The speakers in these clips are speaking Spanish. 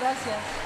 gracias.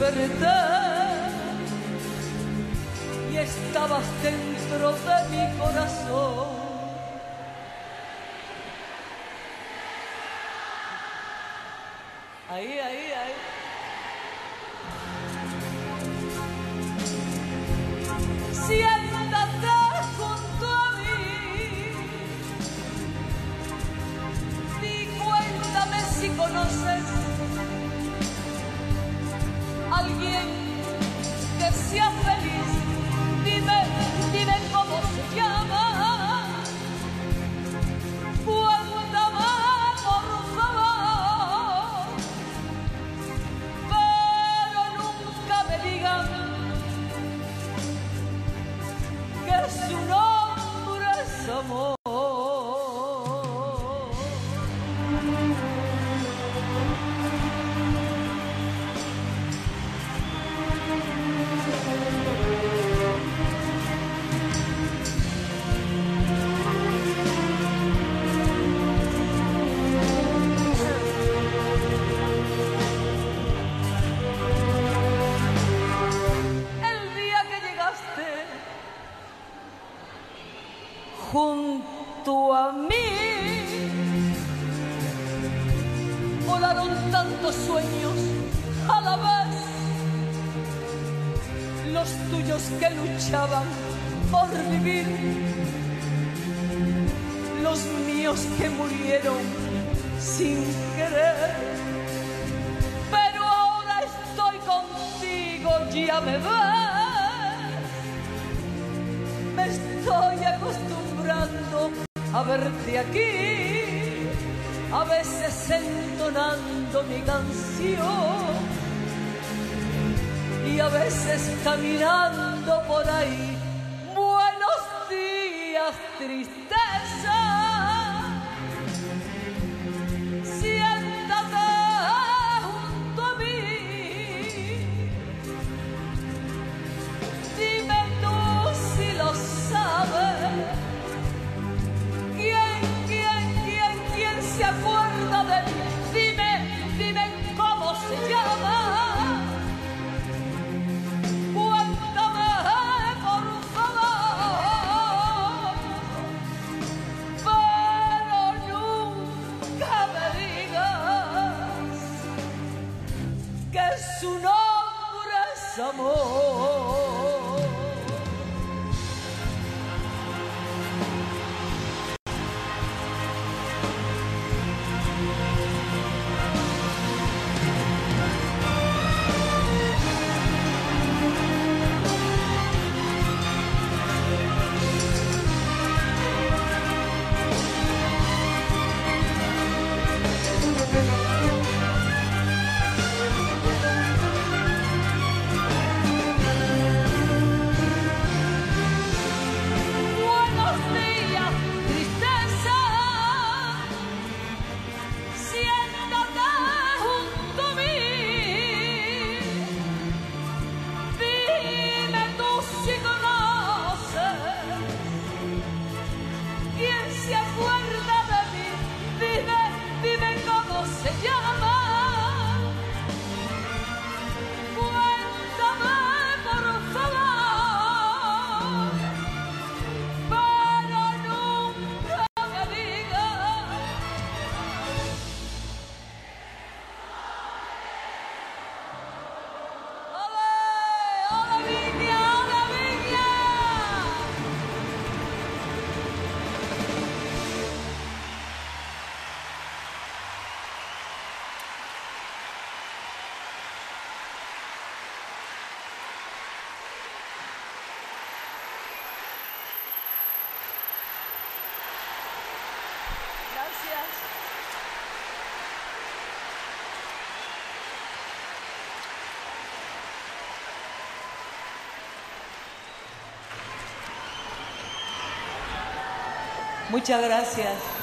Mañana Muchas gracias.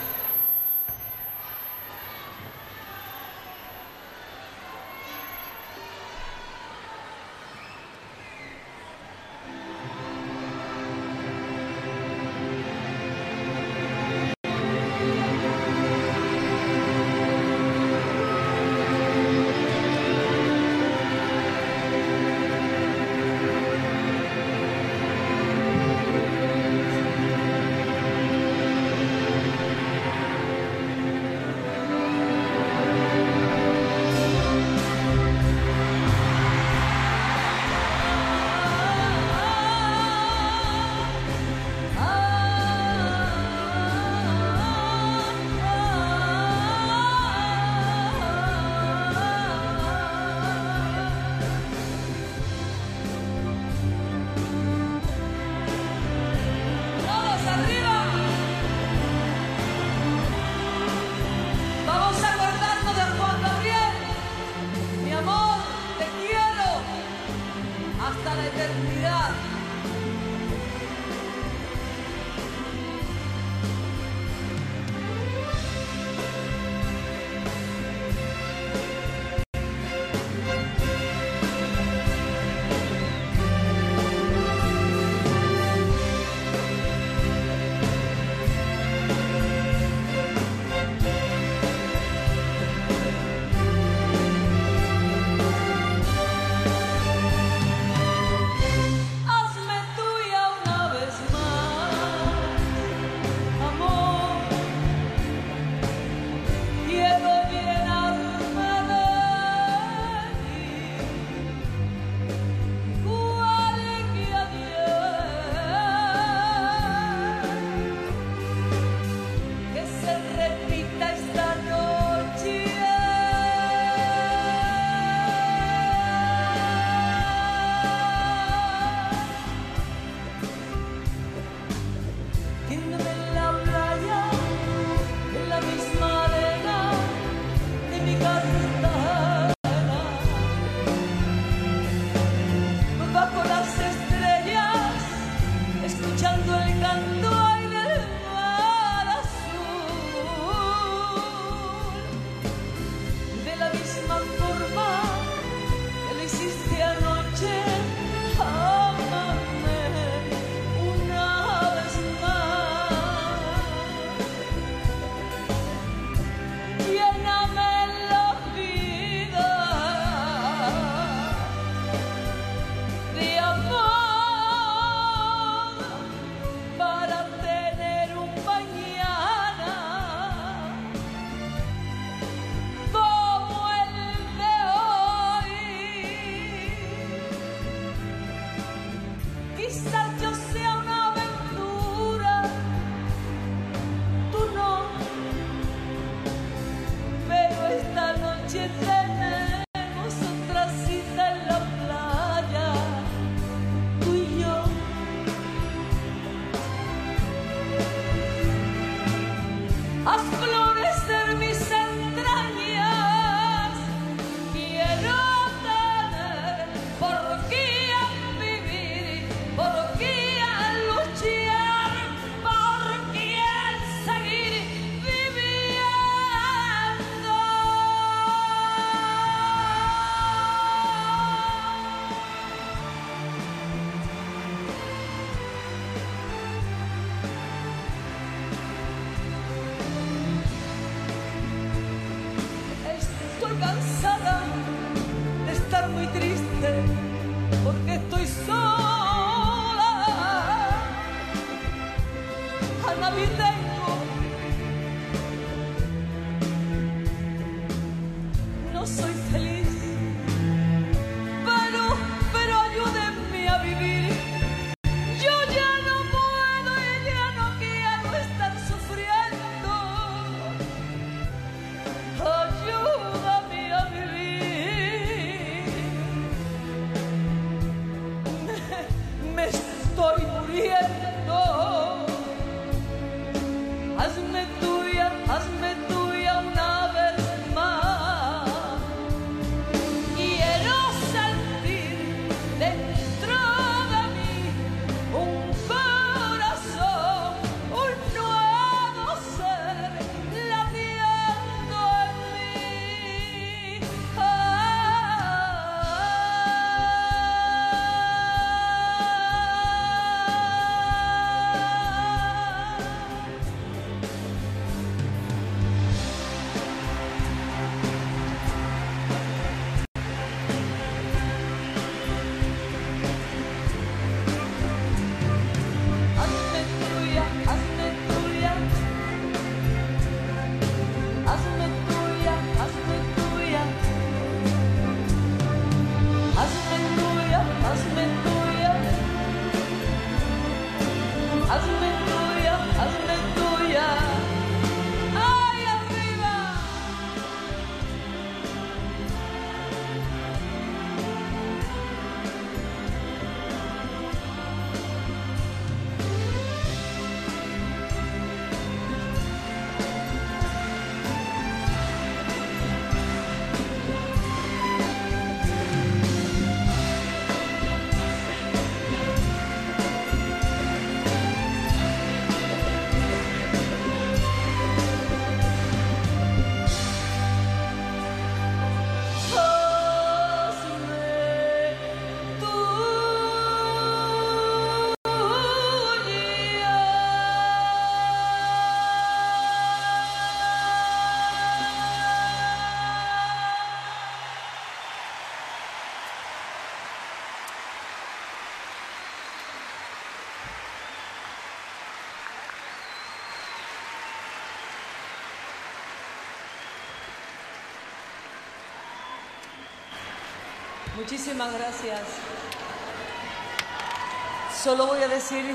Muchísimas gracias. Solo voy a decir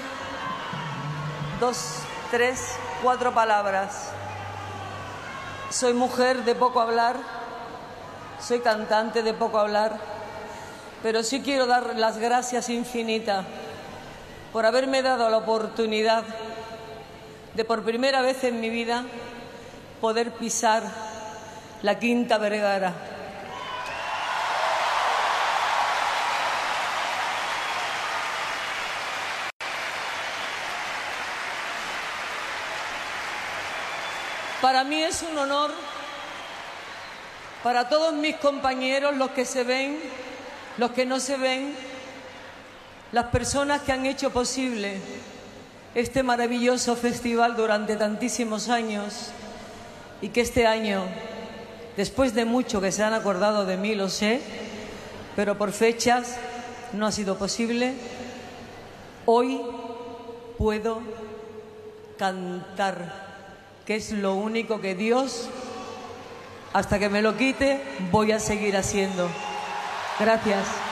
dos, tres, cuatro palabras. Soy mujer de poco hablar, soy cantante de poco hablar, pero sí quiero dar las gracias infinitas por haberme dado la oportunidad de por primera vez en mi vida poder pisar la Quinta Vergara. Para mí es un honor, para todos mis compañeros, los que se ven, los que no se ven, las personas que han hecho posible este maravilloso festival durante tantísimos años y que este año, después de mucho que se han acordado de mí, lo sé, pero por fechas no ha sido posible, hoy puedo cantar que es lo único que Dios, hasta que me lo quite, voy a seguir haciendo. Gracias.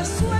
Cargado de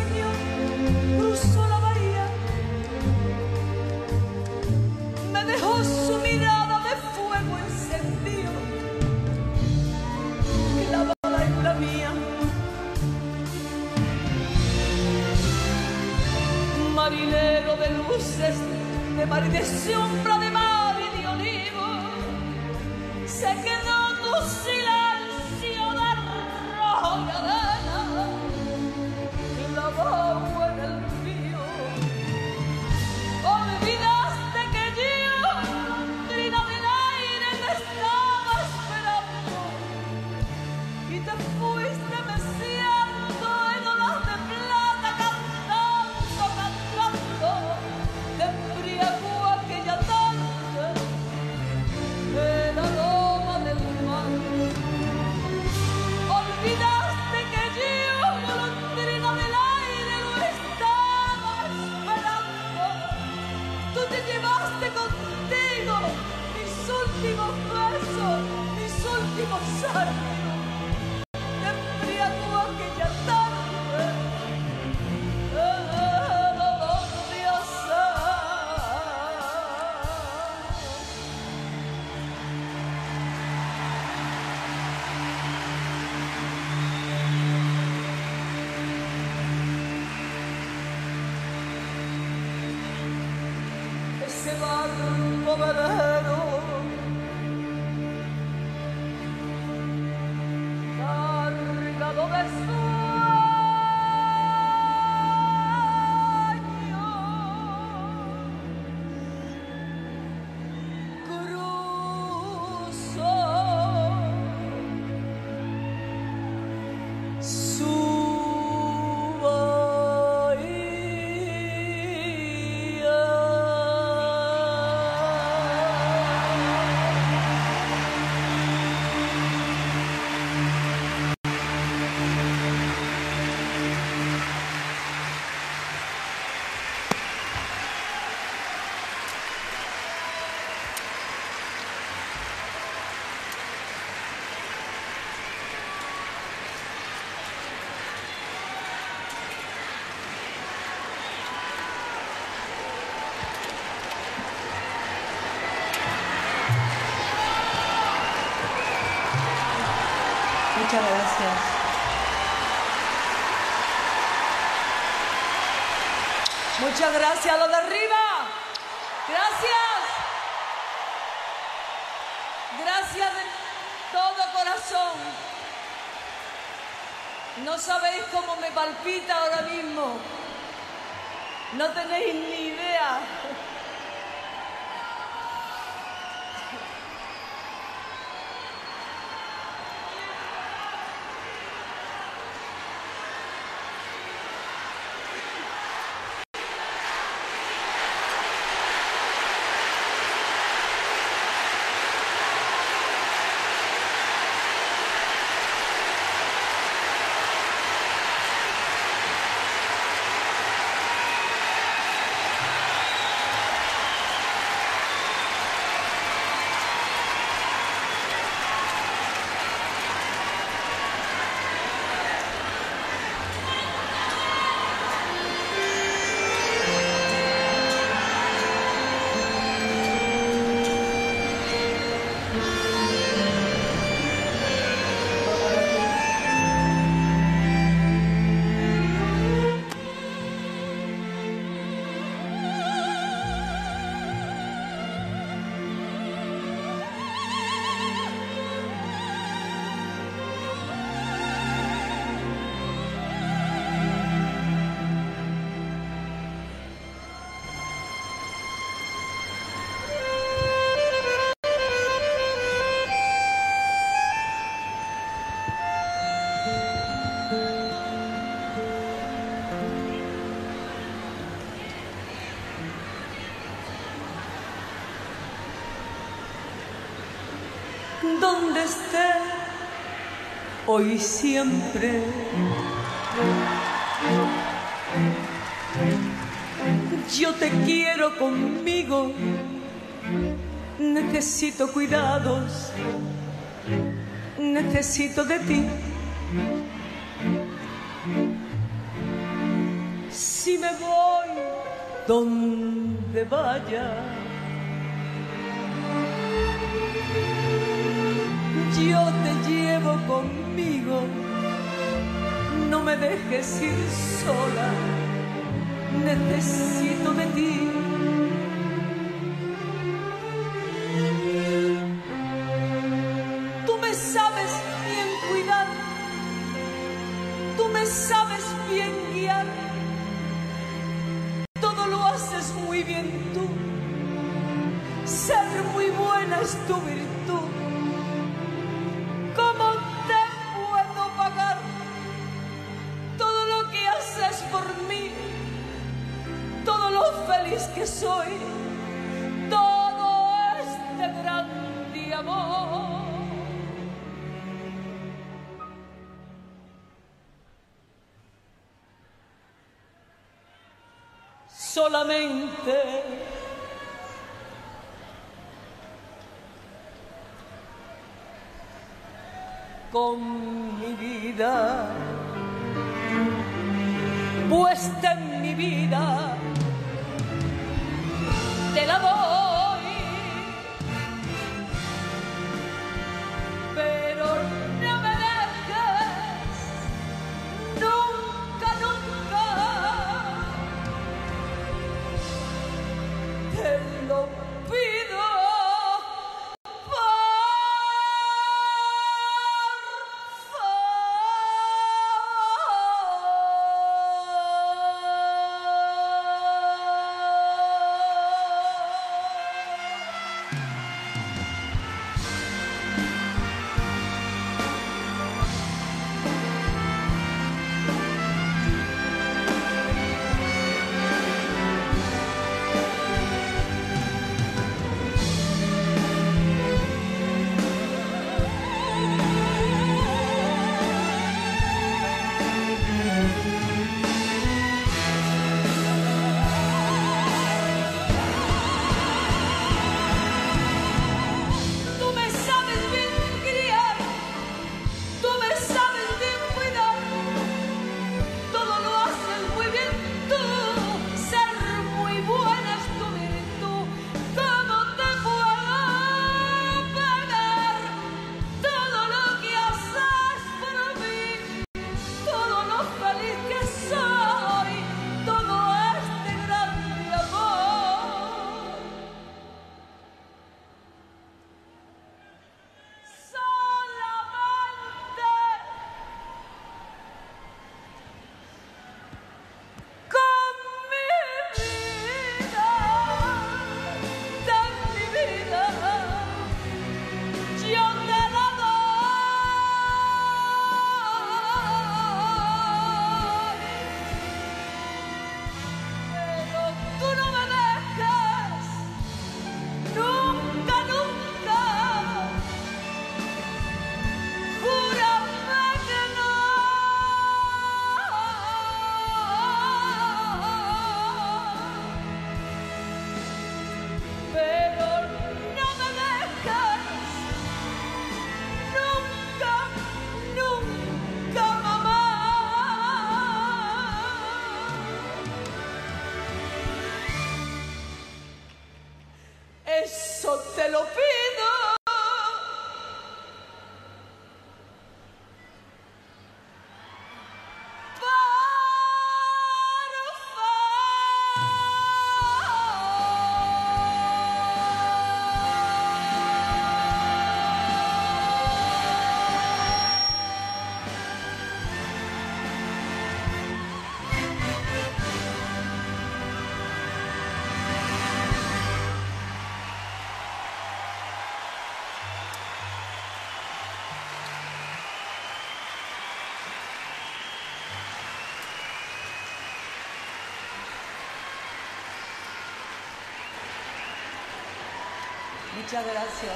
donde esté, hoy siempre. Yo te quiero conmigo, necesito cuidados, necesito de ti. Si me voy, donde vaya dejes ir sola, necesito de ti. solamente Muchas gracias.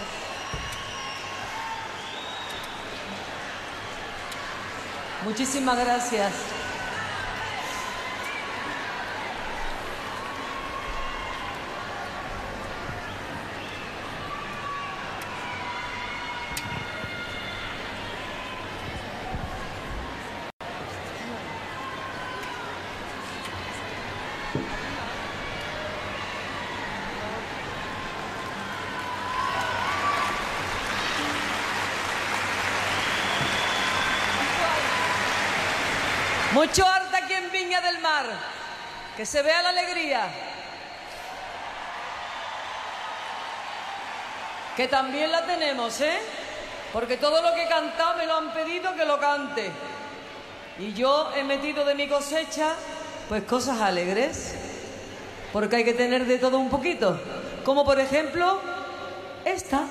Muchísimas gracias. Que se vea la alegría. Que también la tenemos, ¿eh? Porque todo lo que he cantado me lo han pedido que lo cante. Y yo he metido de mi cosecha, pues cosas alegres. Porque hay que tener de todo un poquito. Como por ejemplo, esta.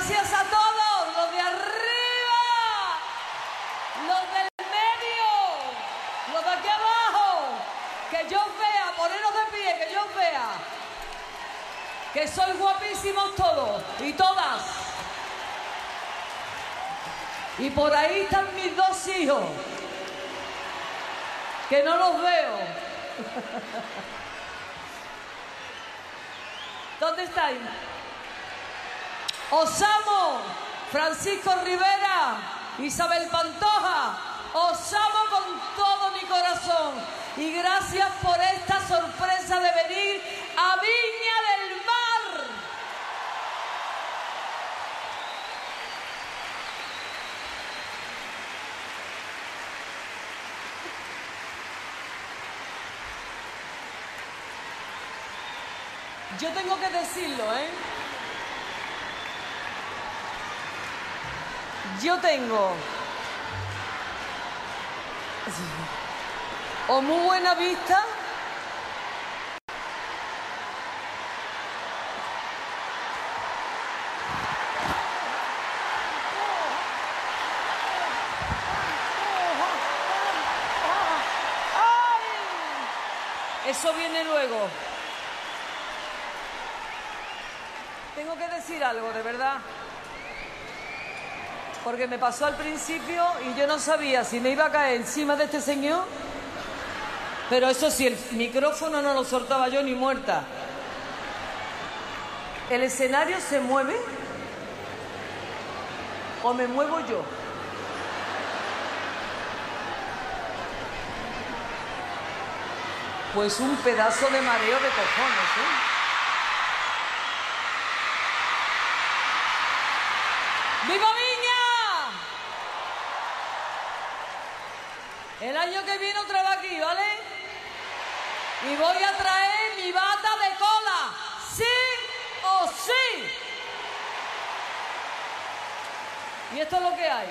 Gracias. A todos los de arriba. Los del medio, los de aquí abajo, que yo vea, poneros de pie, que yo vea. Que sois guapísimos todos y todas. Y por ahí están mis dos hijos, que no los veo. Os amo, Francisco Rivera, Isabel Pantoja, os amo con todo mi corazón y gracias por esta sorpresa de venir a Viña del Mar. Yo tengo que decirlo, ¿eh? Yo tengo. O muy buena vista. Eso viene luego. Tengo que decir algo, de verdad porque me pasó al principio y yo no sabía si me iba a caer encima de este señor, pero eso sí, el micrófono no lo soltaba yo ni muerta. ¿El escenario se mueve o me muevo yo? Pues un pedazo de mareo de cojones, ¿eh? ¡Viva El año que viene otra vez aquí, ¿vale? Y voy a traer mi bata de cola, sí o sí. Y esto es lo que hay.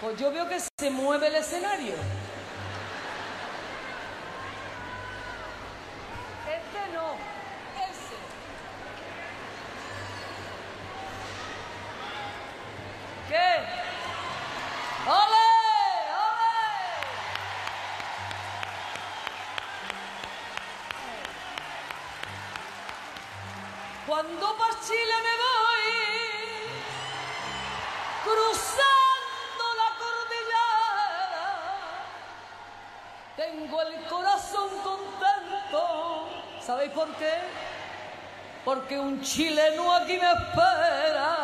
Pues yo veo que se mueve el escenario. Porque un chileno aquí me espera.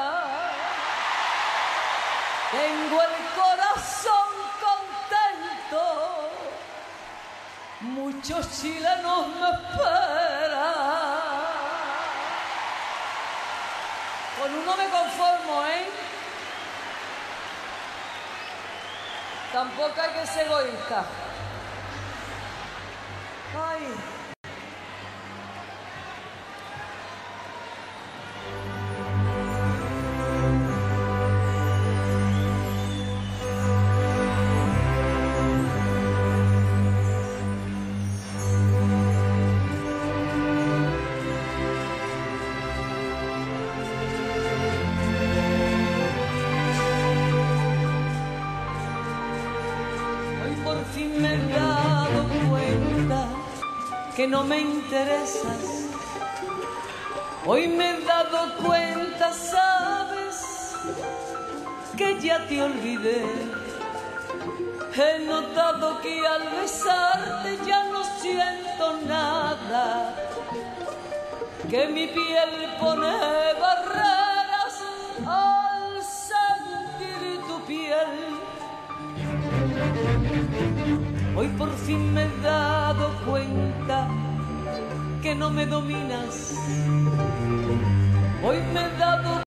Tengo el corazón contento. Muchos chilenos me esperan. Con uno me conformo, ¿eh? Tampoco hay que ser egoísta. Ay. Hoy me he dado cuenta, sabes, que ya te olvidé. He notado que al besarte ya no siento nada, que mi piel pone barreras al sentir tu piel. Hoy por fin me he dado cuenta que no me dominas. Hoy me he dado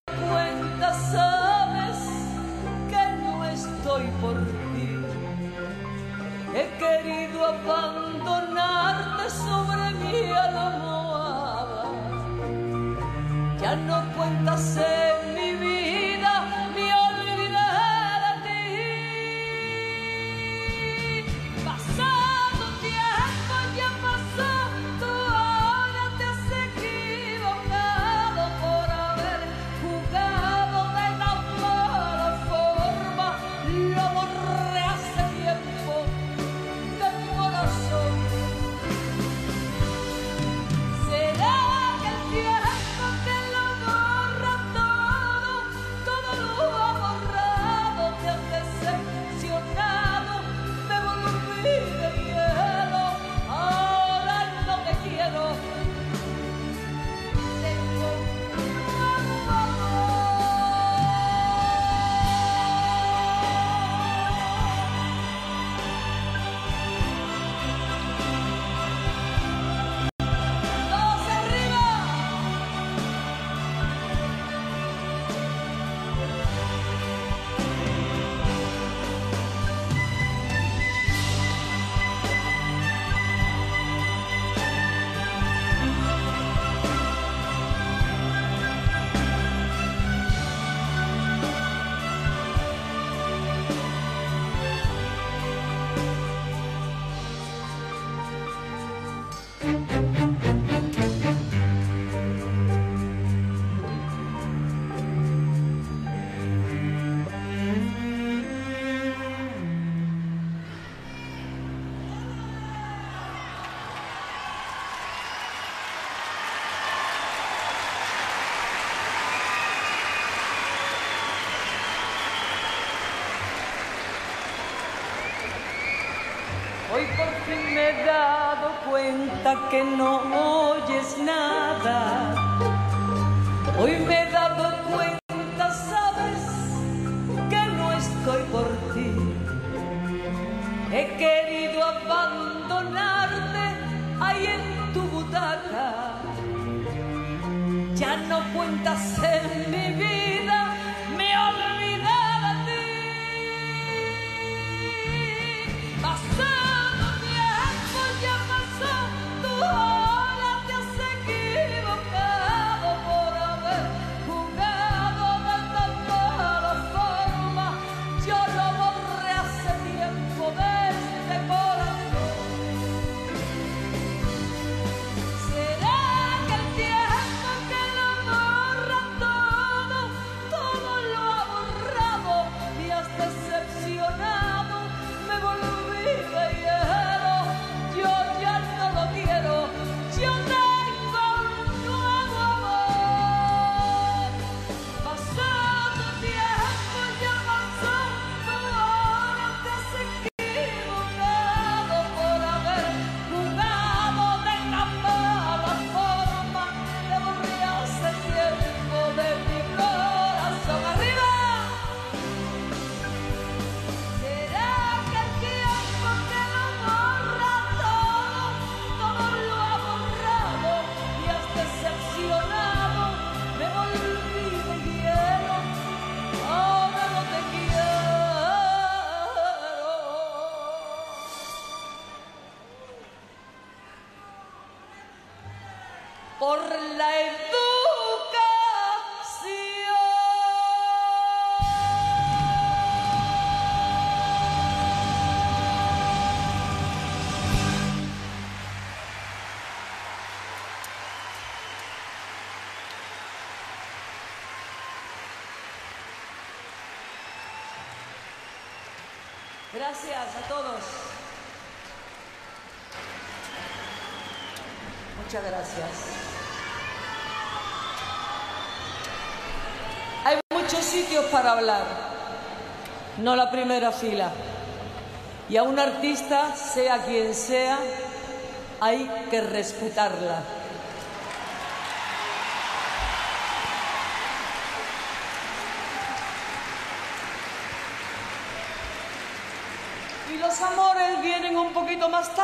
cuenta que Gracias a todos. Muchas gracias. Hay muchos sitios para hablar, no la primera fila. Y a un artista, sea quien sea, hay que respetarla. Y los amores vienen un poquito más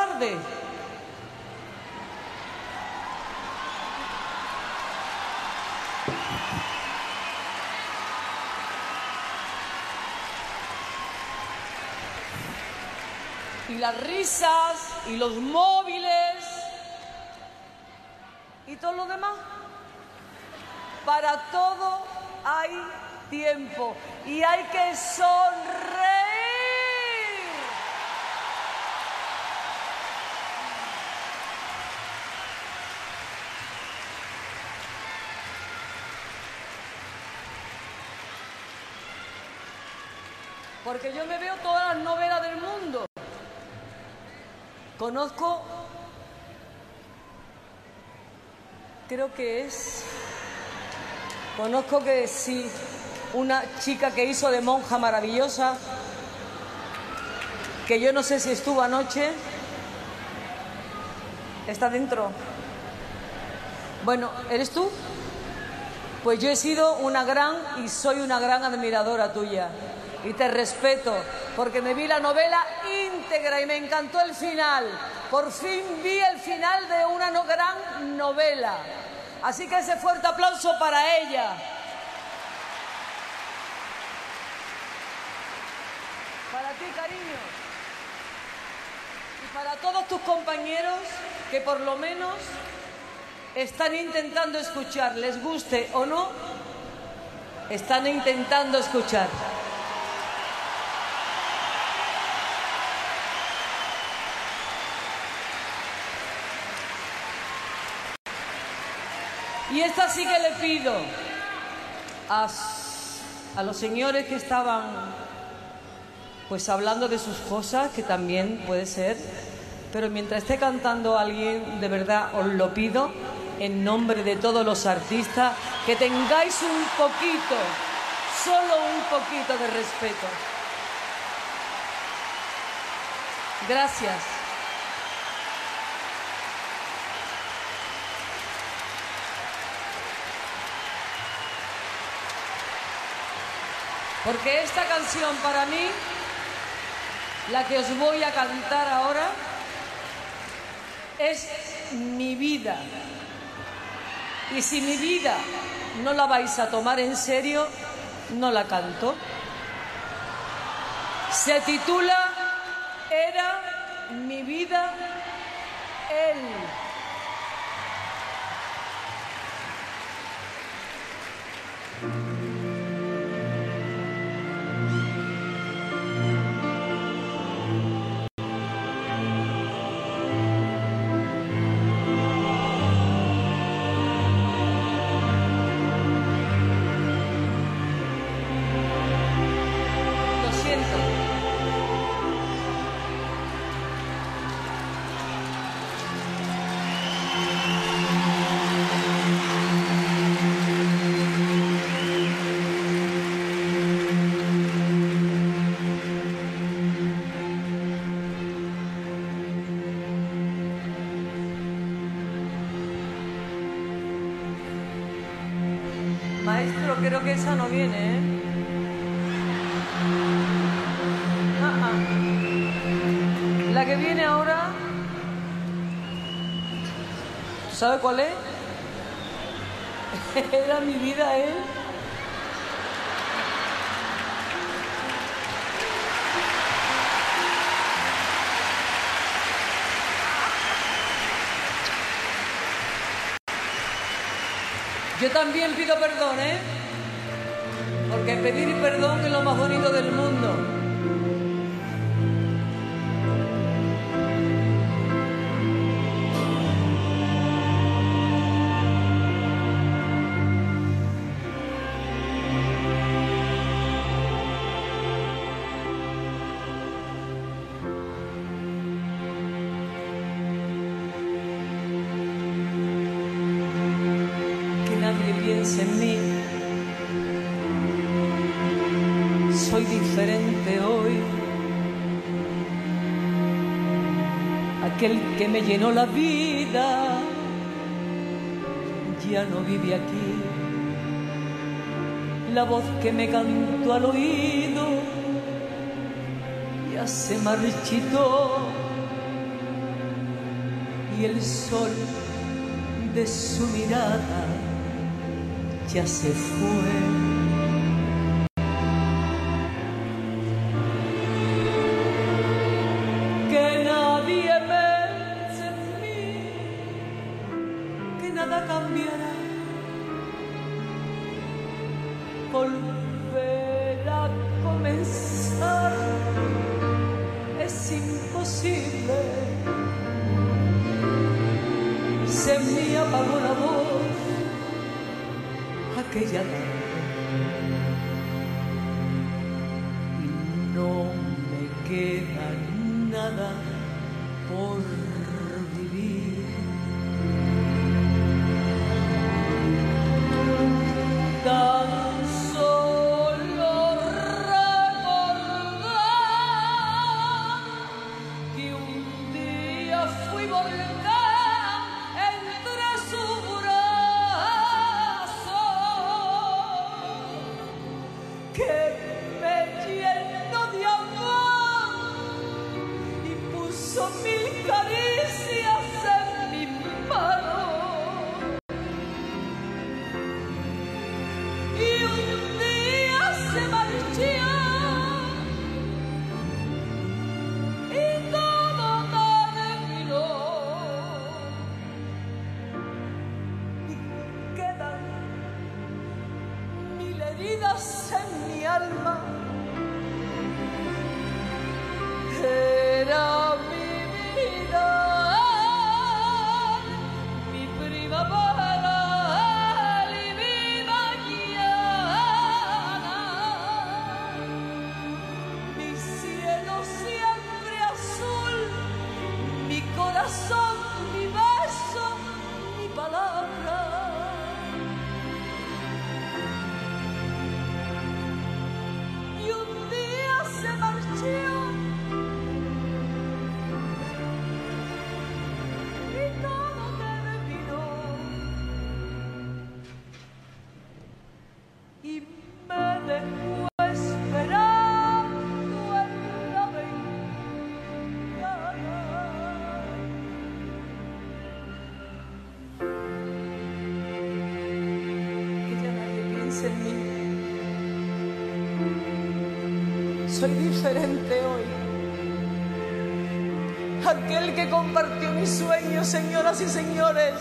y las risas y los móviles y todo lo demás. Para todo hay tiempo y hay que sonreír. Porque yo me veo todas las novelas del mundo. Conozco, creo que es, conozco que sí, una chica que hizo de monja maravillosa, que yo no sé si estuvo anoche, está dentro. Bueno, ¿eres tú? Pues yo he sido una gran y soy una gran admiradora tuya. Y te respeto, porque me vi la novela íntegra y me encantó el final. Por fin vi el final de una no- gran novela. Así que ese fuerte aplauso para ella. Para ti, cariño. Y para todos tus compañeros que por lo menos están intentando escuchar, les guste o no, están intentando escuchar. Y esta sí que le pido a, los señores que estaban pues hablando de sus cosas, que también puede ser, pero mientras esté cantando alguien, de verdad os lo pido, en nombre de todos los artistas, que tengáis un poquito, solo un poquito de respeto. Gracias. Porque esta canción para mí, la que os voy a cantar ahora, es mi vida. Y si mi vida no la vais a tomar en serio, no la canto. Se titula Era mi vida él. Esa no viene, ¿eh? Ah, ah. La que viene ahora. ¿Tú sabes cuál es? Era mi vida, ¿eh? Yo también pido perdón, ¿eh? Pedir perdón es lo más bonito del mundo. Me llenó la vida ya no vive aquí. La voz que me cantó al oído ya se marchitó y el sol de su mirada ya se fue. Soy diferente hoy. Aquel que compartió mis sueños, señoras y señores,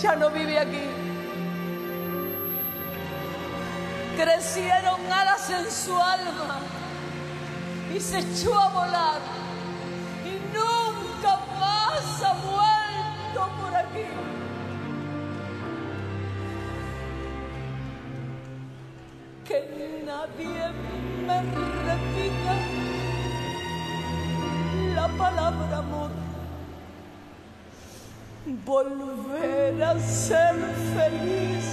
ya no vive aquí. Crecieron alas en su alma y se echó a volar Volver a ser feliz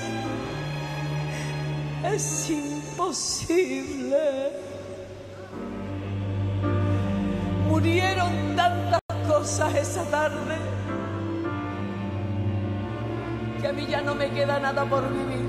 es imposible. Murieron tantas cosas esa tarde que a mí ya no me queda nada por vivir.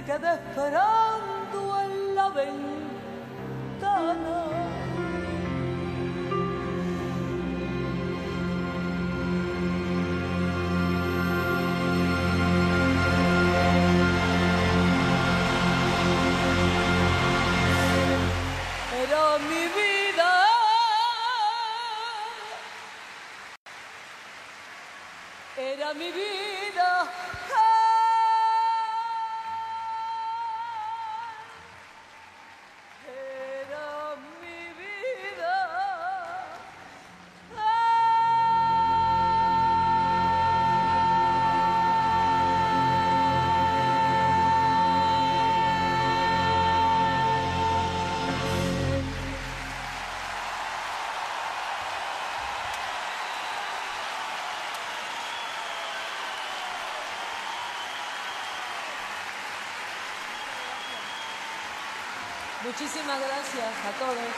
Y me Muchísimas gracias a todos.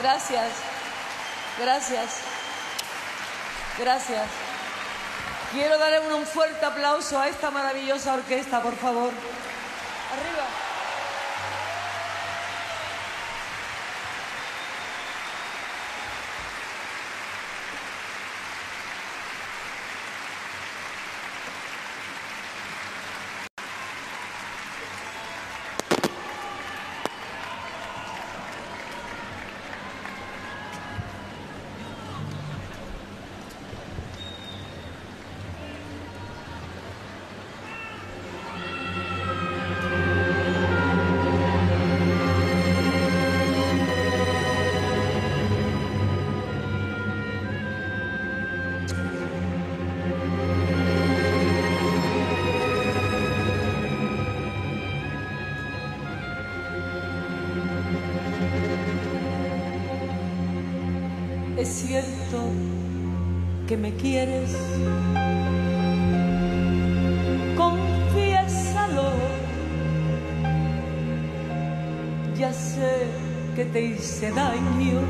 Gracias. Gracias. Gracias. Quiero darle un fuerte aplauso a esta maravillosa orquesta, por favor. me quieres. Confiésalo. Ya sé que te hice daño.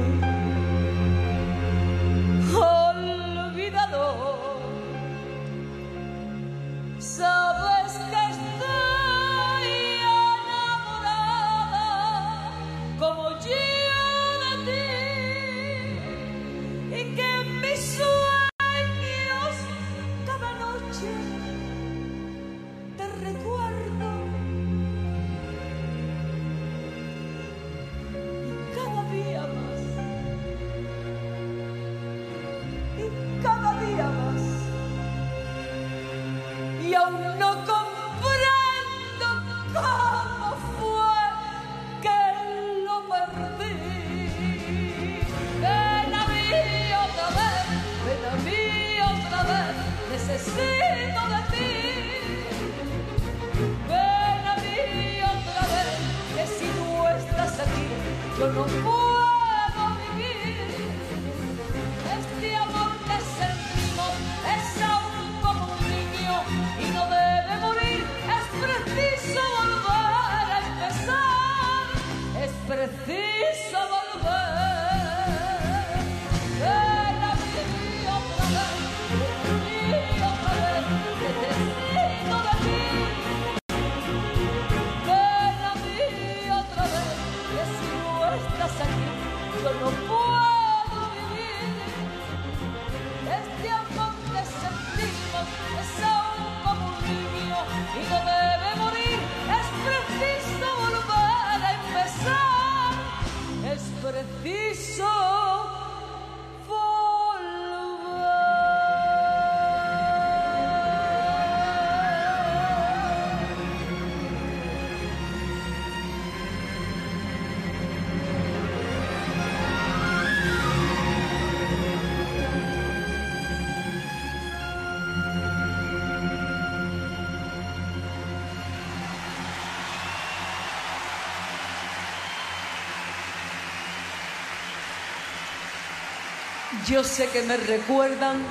Yo sé que me recuerdan.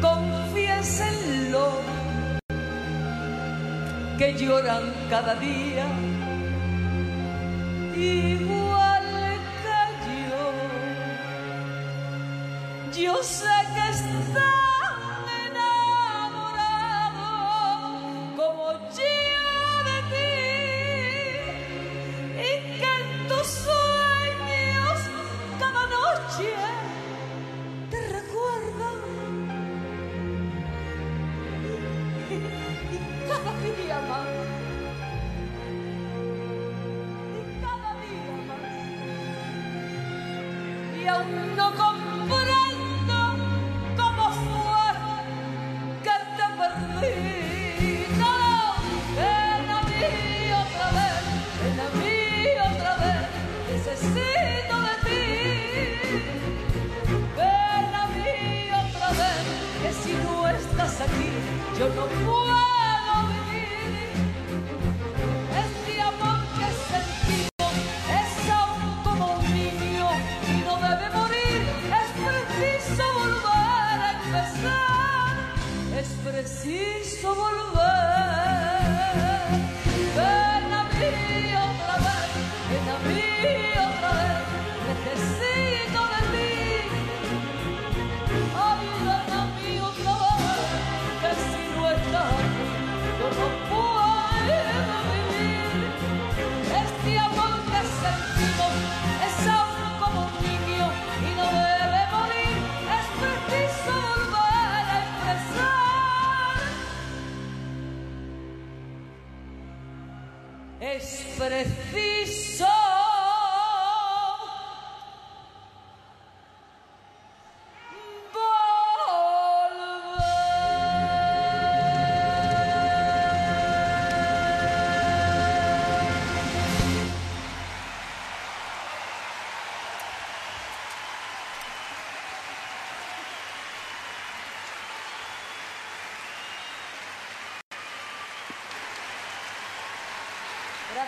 Confiésenlo. Que lloran cada día. y cada día más. Y cada día más. Y aún no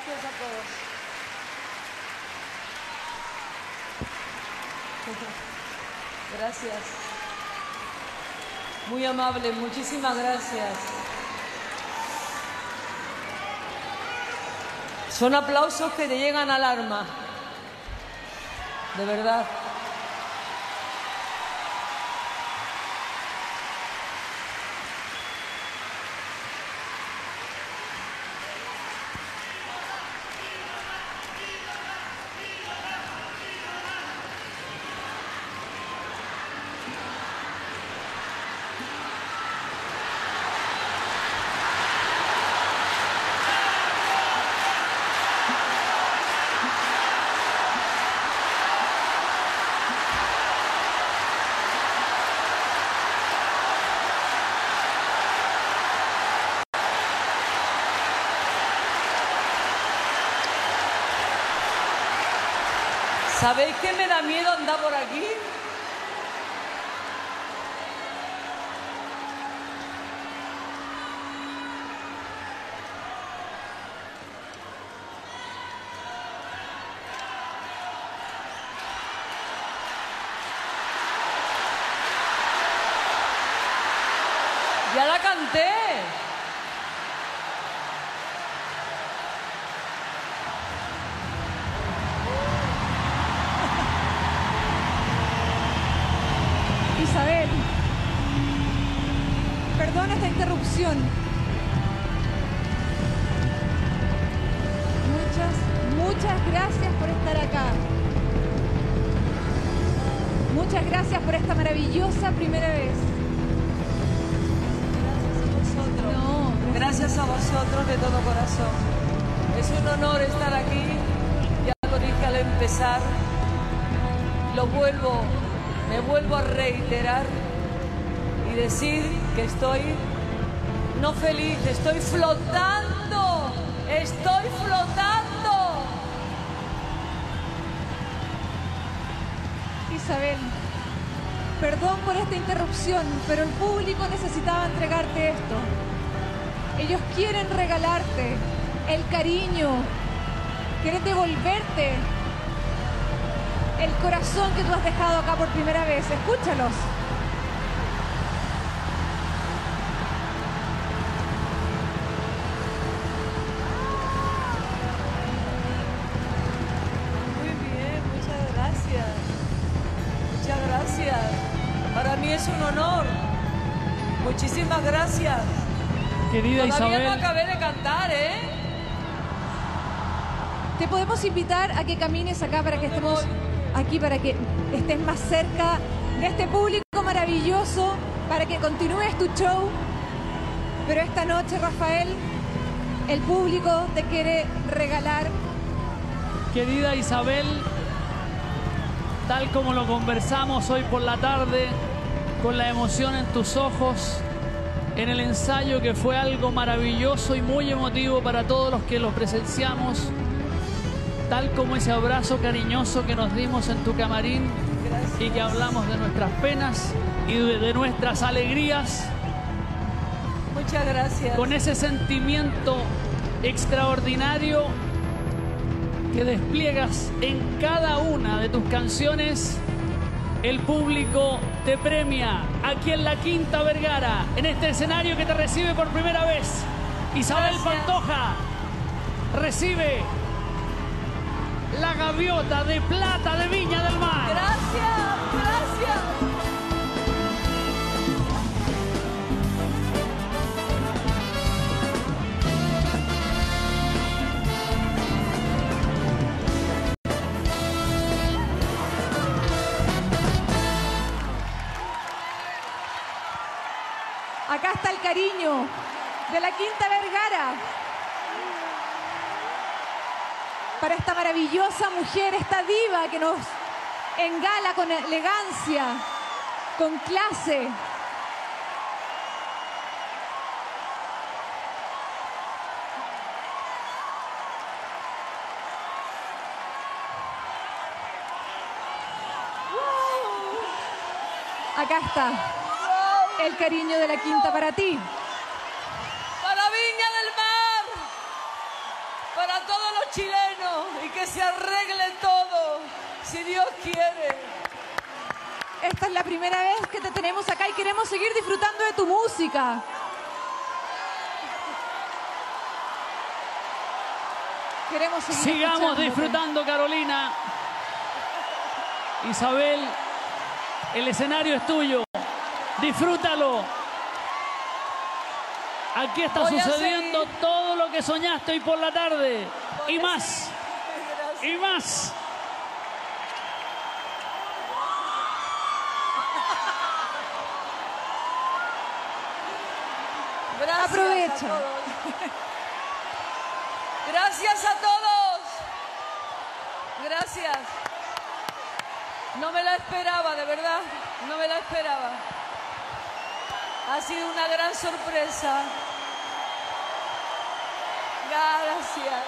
Gracias a todos. Gracias. Muy amable, muchísimas gracias. Son aplausos que te llegan al arma. De verdad. ¿Sabéis que me da miedo andar pero el público necesitaba entregarte esto. Ellos quieren regalarte el cariño, quieren devolverte el corazón que tú has dejado acá por primera vez. Escúchalos. Querida Todavía no Isabel, acabé de cantar, ¿eh? Te podemos invitar a que camines acá para que estemos aquí, para que estés más cerca de este público maravilloso, para que continúes tu show. Pero esta noche, Rafael, el público te quiere regalar querida Isabel, tal como lo conversamos hoy por la tarde, con la emoción en tus ojos, en el ensayo que fue algo maravilloso y muy emotivo para todos los que lo presenciamos, tal como ese abrazo cariñoso que nos dimos en tu camarín y que hablamos de nuestras penas y de de nuestras alegrías. Muchas gracias. con ese sentimiento extraordinario que despliegas en cada una de tus canciones, el público te premia aquí en la Quinta Vergara, en este escenario que te recibe por primera vez. Isabel Gracias. Pantoja recibe la gaviota de plata de Viña del Mar. Gracias, cariño de la Quinta Vergara. Para esta maravillosa mujer, esta diva que nos engala con elegancia, con clase. Acá está el cariño de la Quinta para ti. Para Viña del Mar. Para todos los chilenos. Y que se arregle todo. Si Dios quiere. Esta es la primera vez que te tenemos acá y queremos seguir disfrutando de tu música. Queremos seguir Sigamos disfrutando, Carolina. Isabel, el escenario es tuyo. Disfrútalo. Aquí está Voy sucediendo todo lo que soñaste hoy por la tarde. Y más, y más. Gracias Aprovecha. a todos. Gracias a todos. Gracias. No me la esperaba, de verdad. No me la esperaba. Ha sido una gran sorpresa. Gracias.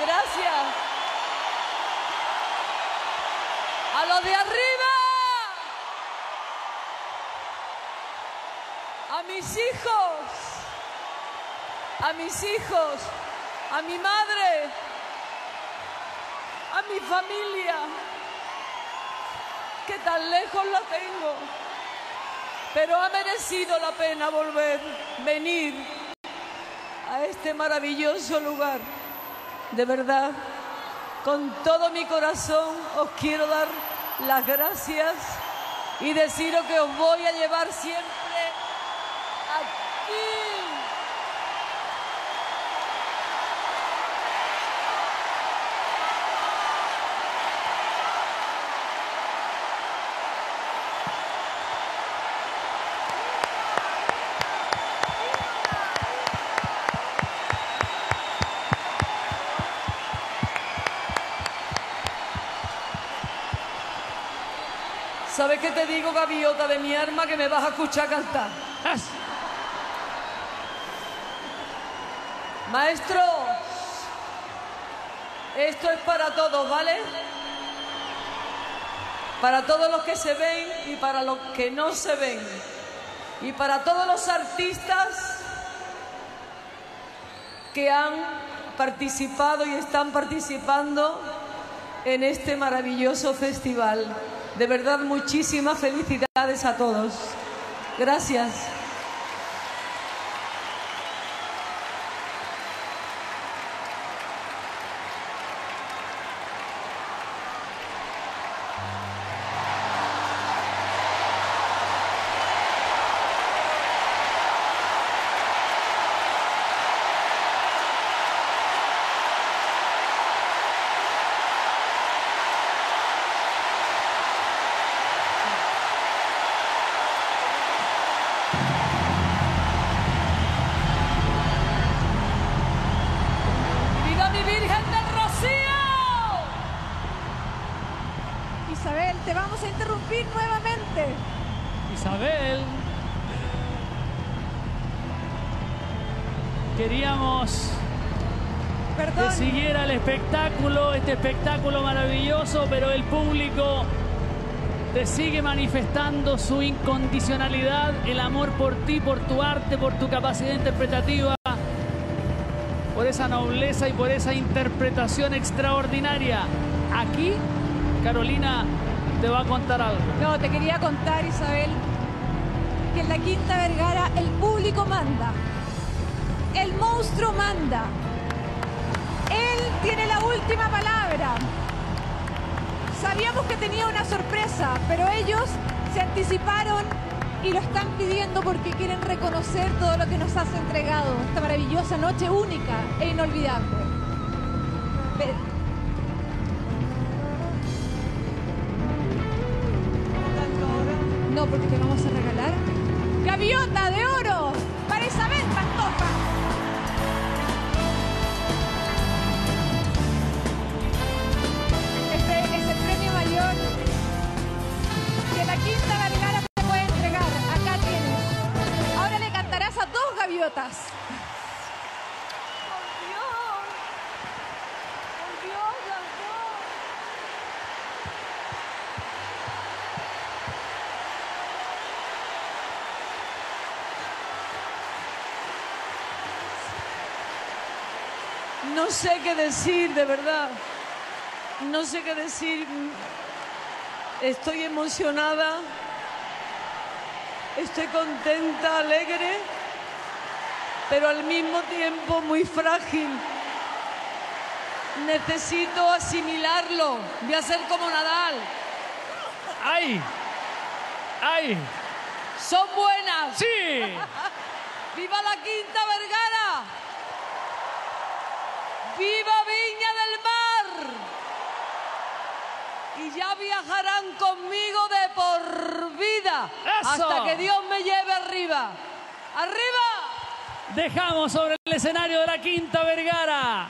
Gracias. A los de arriba. a mis hijos, a mis hijos, a mi madre, a mi familia, que tan lejos la tengo, pero ha merecido la pena volver, venir a este maravilloso lugar. De verdad, con todo mi corazón os quiero dar las gracias y deciros que os voy a llevar siempre aquí. ¿Sabes qué te digo, gaviota de mi arma, que me vas a escuchar cantar? ¡As! Maestro, esto es para todos, ¿vale? Para todos los que se ven y para los que no se ven. Y para todos los artistas que han participado y están participando en este maravilloso festival. De verdad, muchísimas felicidades a todos. Gracias. Espectáculo, este espectáculo maravilloso, pero el público te sigue manifestando su incondicionalidad, el amor por ti, por tu arte, por tu capacidad interpretativa, por esa nobleza y por esa interpretación extraordinaria. Aquí, Carolina te va a contar algo. No, te quería contar, Isabel, que en la Quinta Vergara el público manda. El monstruo manda. Tiene la última palabra. Sabíamos que tenía una sorpresa, pero ellos se anticiparon y lo están pidiendo porque quieren reconocer todo lo que nos has entregado, esta maravillosa noche única e inolvidable. No, porque sé qué decir, de verdad. No sé qué decir. Estoy emocionada. Estoy contenta, alegre, pero al mismo tiempo muy frágil Necesito asimilarlo. Voy a ser como Nadal. ¡Ay! ¡Ay! Son buenas. ¡Sí! ¡Viva la Quinta Vergara! ¡Viva Viña del Mar! Y ya viajarán conmigo de por vida ¡Eso! hasta que Dios me lleve arriba. ¡Arriba! Dejamos sobre el escenario de la Quinta Vergara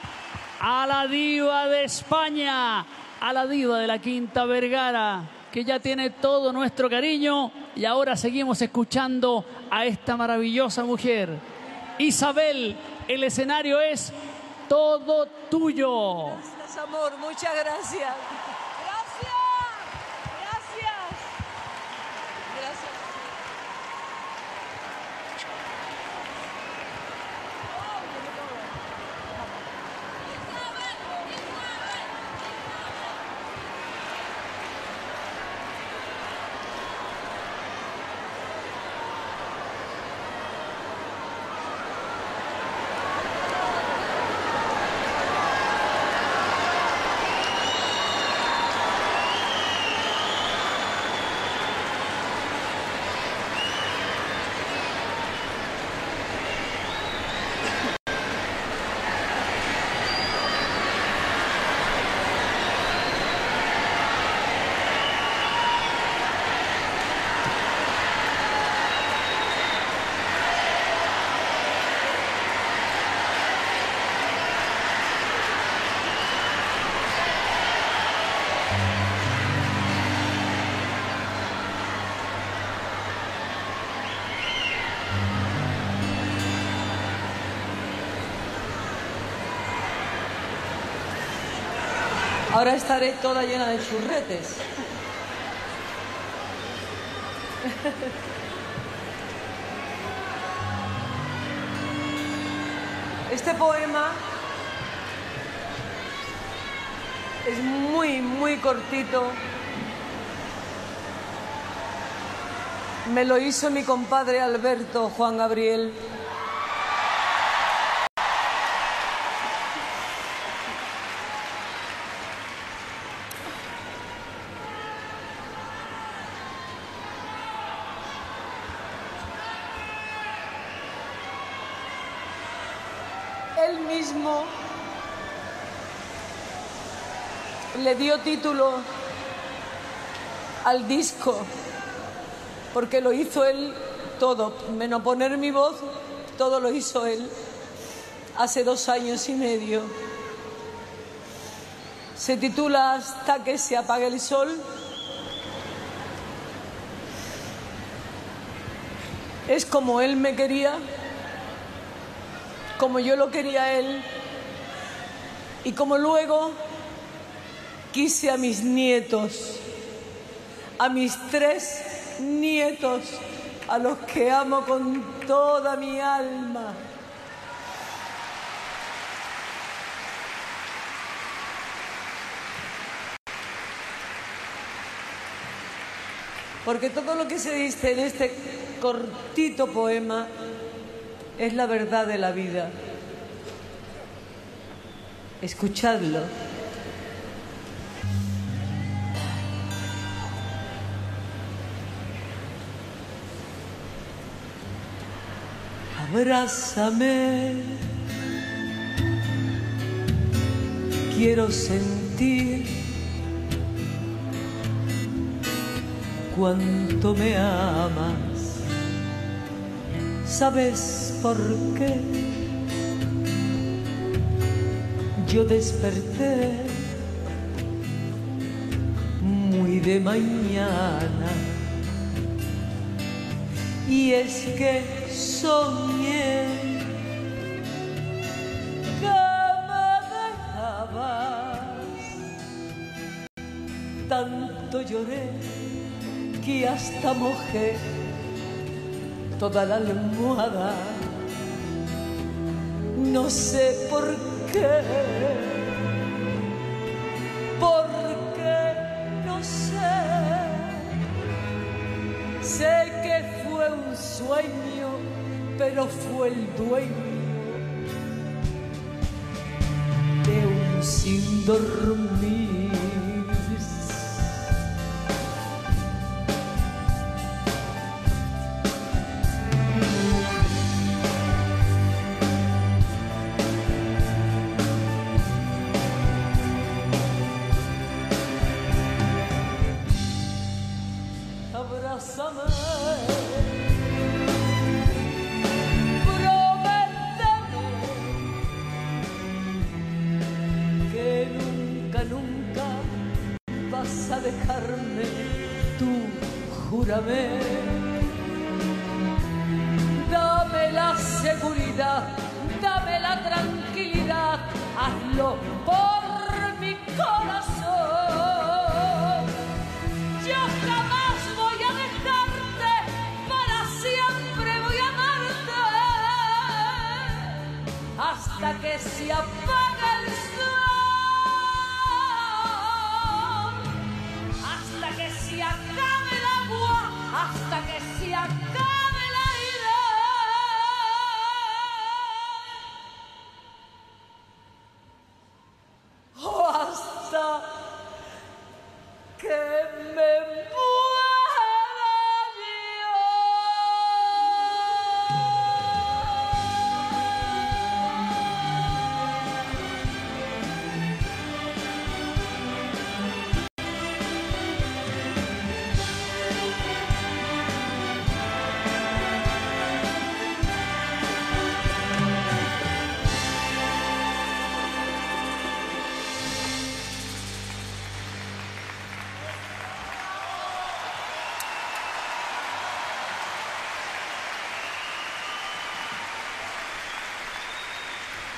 a la diva de España, a la diva de la Quinta Vergara, que ya tiene todo nuestro cariño y ahora seguimos escuchando a esta maravillosa mujer. Isabel, el escenario es todo tuyo. Gracias, amor. Muchas gracias. Ahora estaré toda llena de churretes. Este poema es muy, muy cortito. Me lo hizo mi compadre Alberto Juan Gabriel. Él mismo dio título al disco, porque lo hizo él todo, menos poner mi voz, todo lo hizo él hace dos años y medio. Se titula Hasta que se apague el sol. Es como él me quería como yo lo quería él y como luego quise a mis nietos, a mis tres nietos, a los que amo con toda mi alma. Porque todo lo que se dice en este cortito poema es la verdad de la vida. Escuchadlo. Abrázame. Quiero sentir cuánto me amas. ¿Sabes por qué? Yo desperté muy de mañana y es que soñé que me dejabas. Tanto lloré que hasta mojé toda la almohada. No sé por qué, porque no sé. Sé que fue un sueño, pero fue el dueño de un síndrome.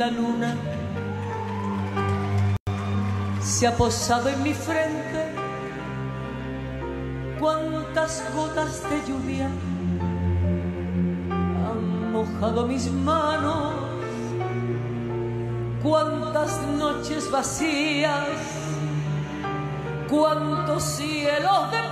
la luna se ha posado en mi frente. Cuántas gotas de lluvia han mojado mis manos. Cuántas noches vacías. Cuántos cielos de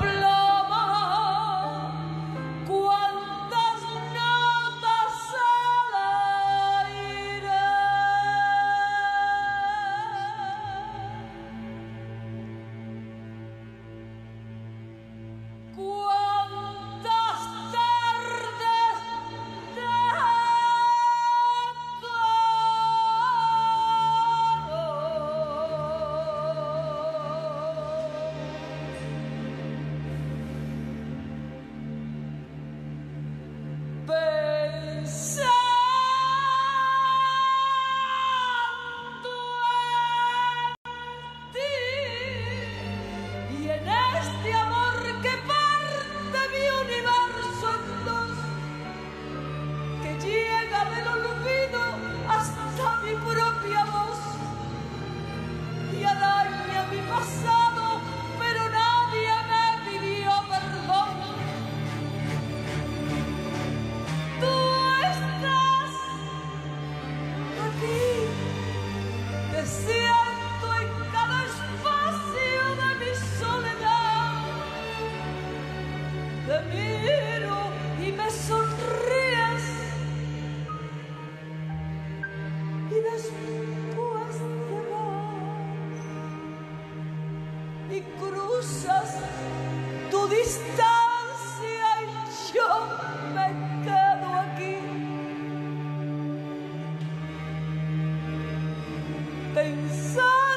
pensar.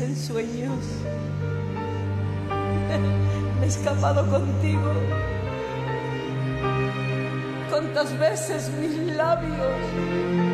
En sueños, Me he escapado contigo. Cuántas veces mis labios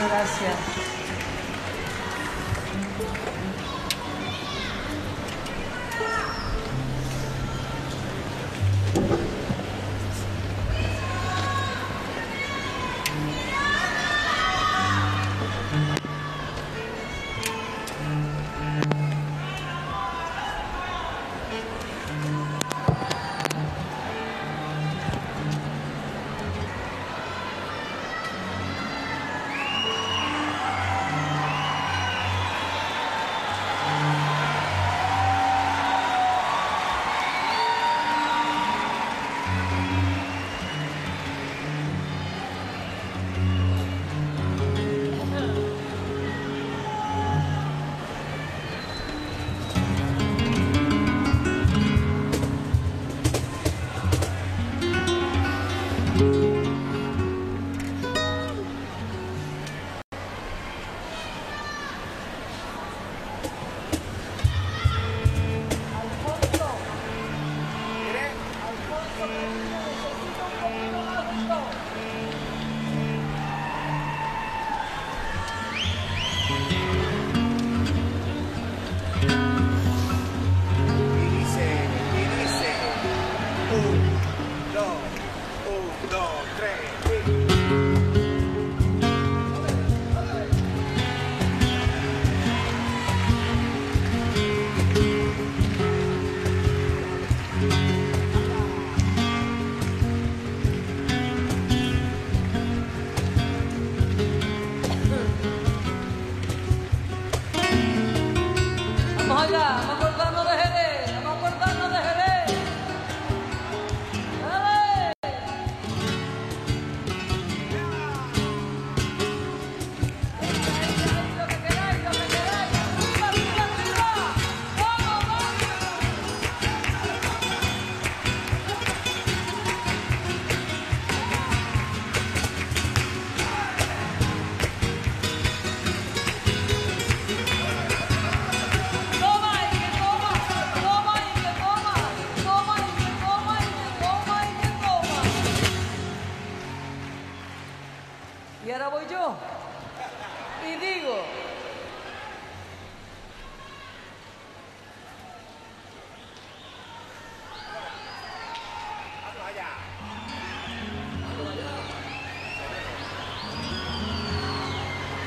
Gracias.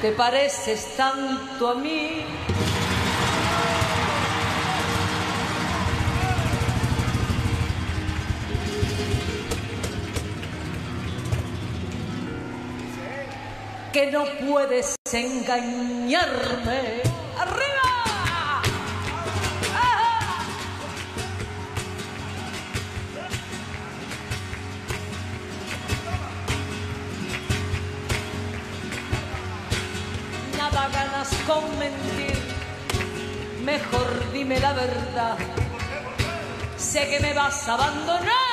te pareces tanto a mí. que no puedes engañarme. me vas a abandonar.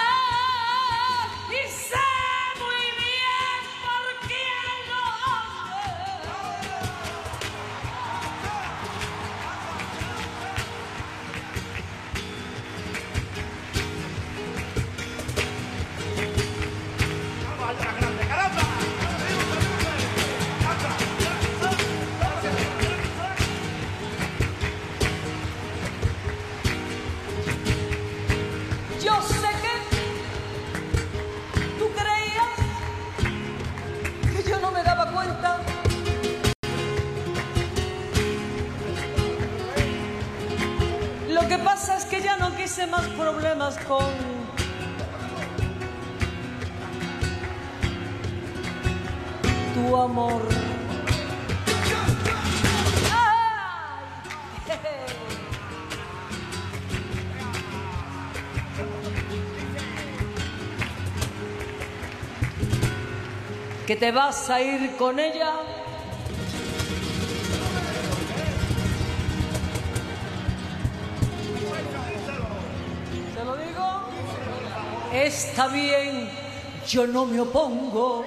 te vas a ir con ella. ¿Te lo digo? Está bien, yo no me opongo.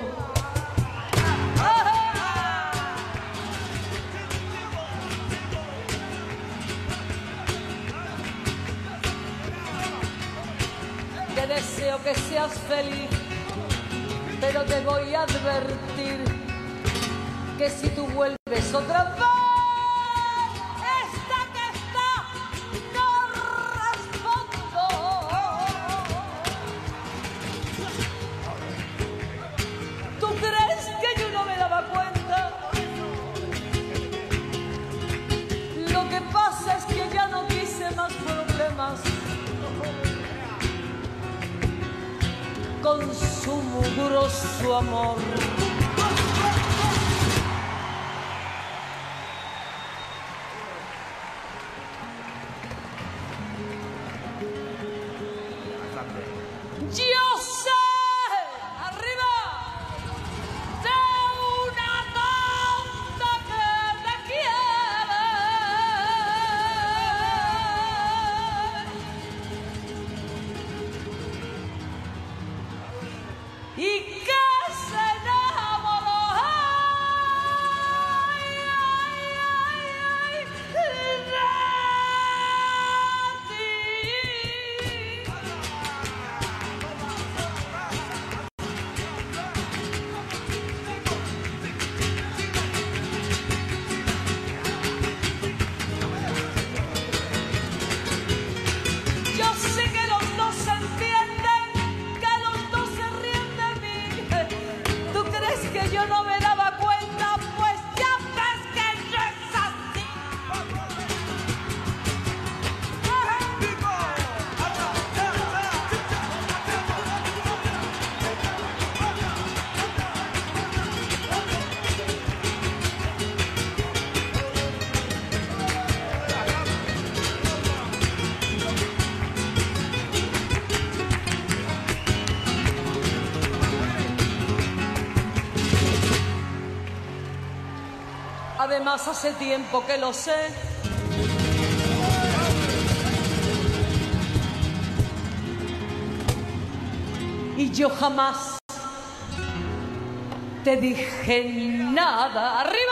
su amor. más hace tiempo que lo sé. Y yo jamás te dije nada. ¡Arriba!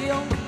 canción.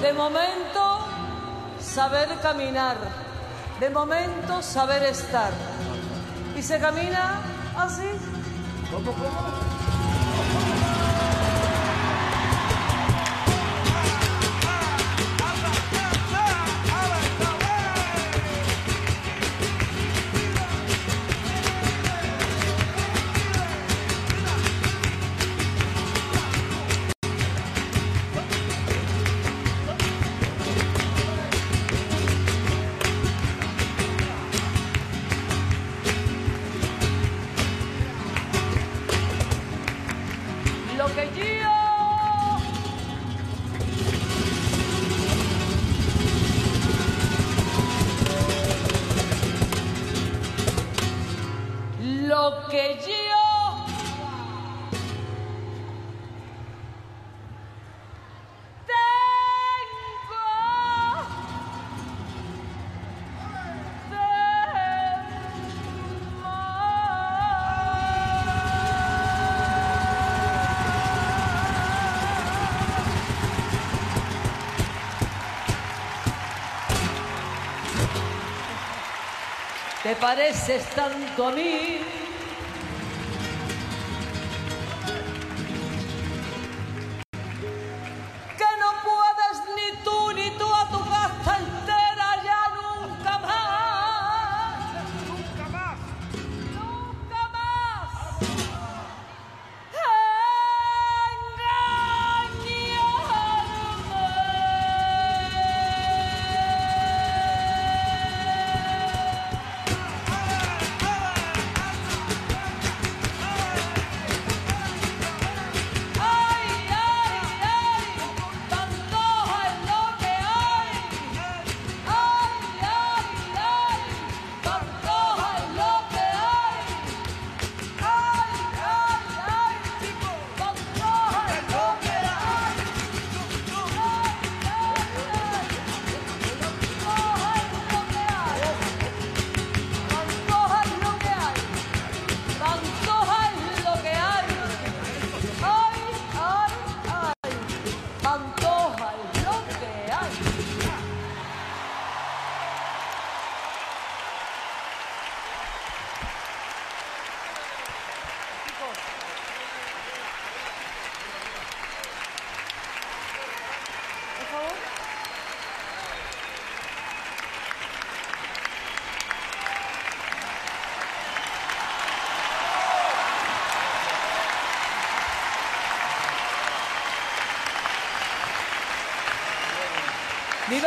De momento, saber caminar. De momento, saber estar. Y se camina así. ¿Cómo, cómo? Pareces tanto a mí.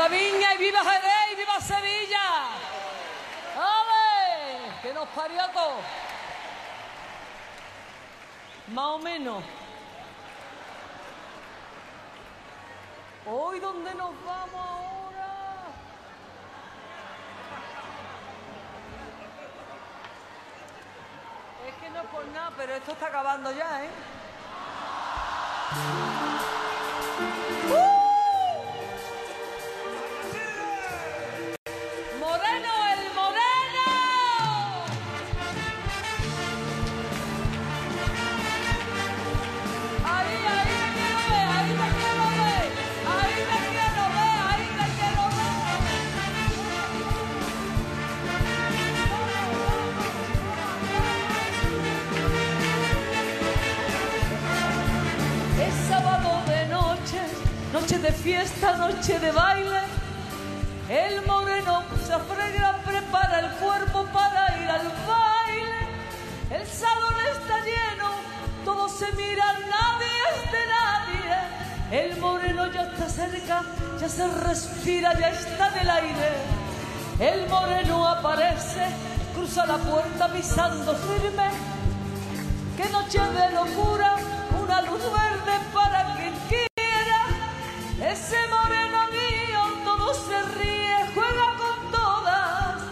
Viña y viva Jerez y viva Sevilla! ¡Ale! ¡Que nos parió a todos! Más o menos. Fiesta, noche de baile. El moreno se afrega, prepara el cuerpo para ir al baile. El salón está lleno, todos se miran, nadie es de nadie. El moreno ya está cerca, ya se respira, ya está en el aire. El moreno aparece, cruza la puerta pisando firme. Qué noche de locura, una luz verde para quiera. Ese moreno mío, todo se ríe, juega con todas.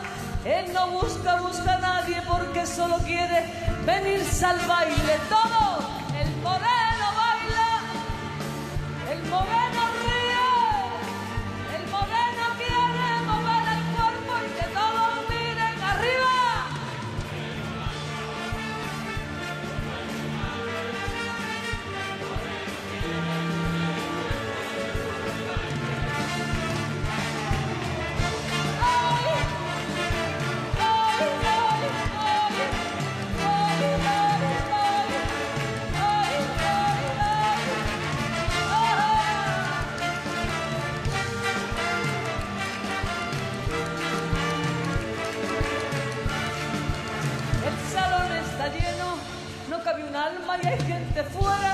Él no busca, busca a nadie porque solo quiere venirse al baile. Todo, el moreno baila, el moreno fuera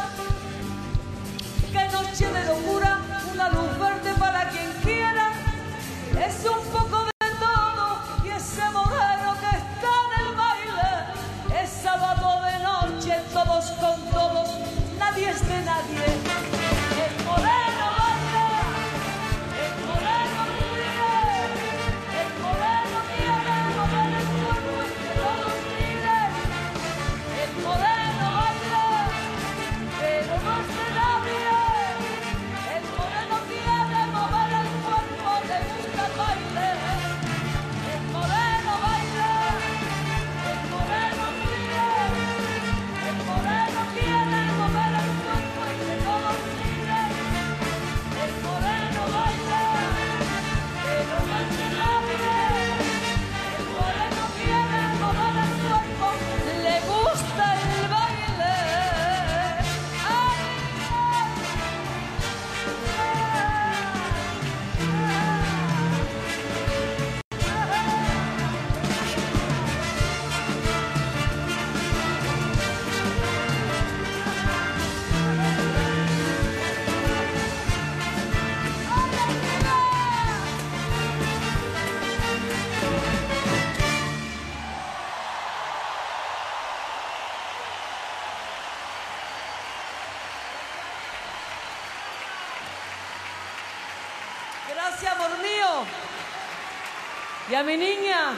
a mi niña,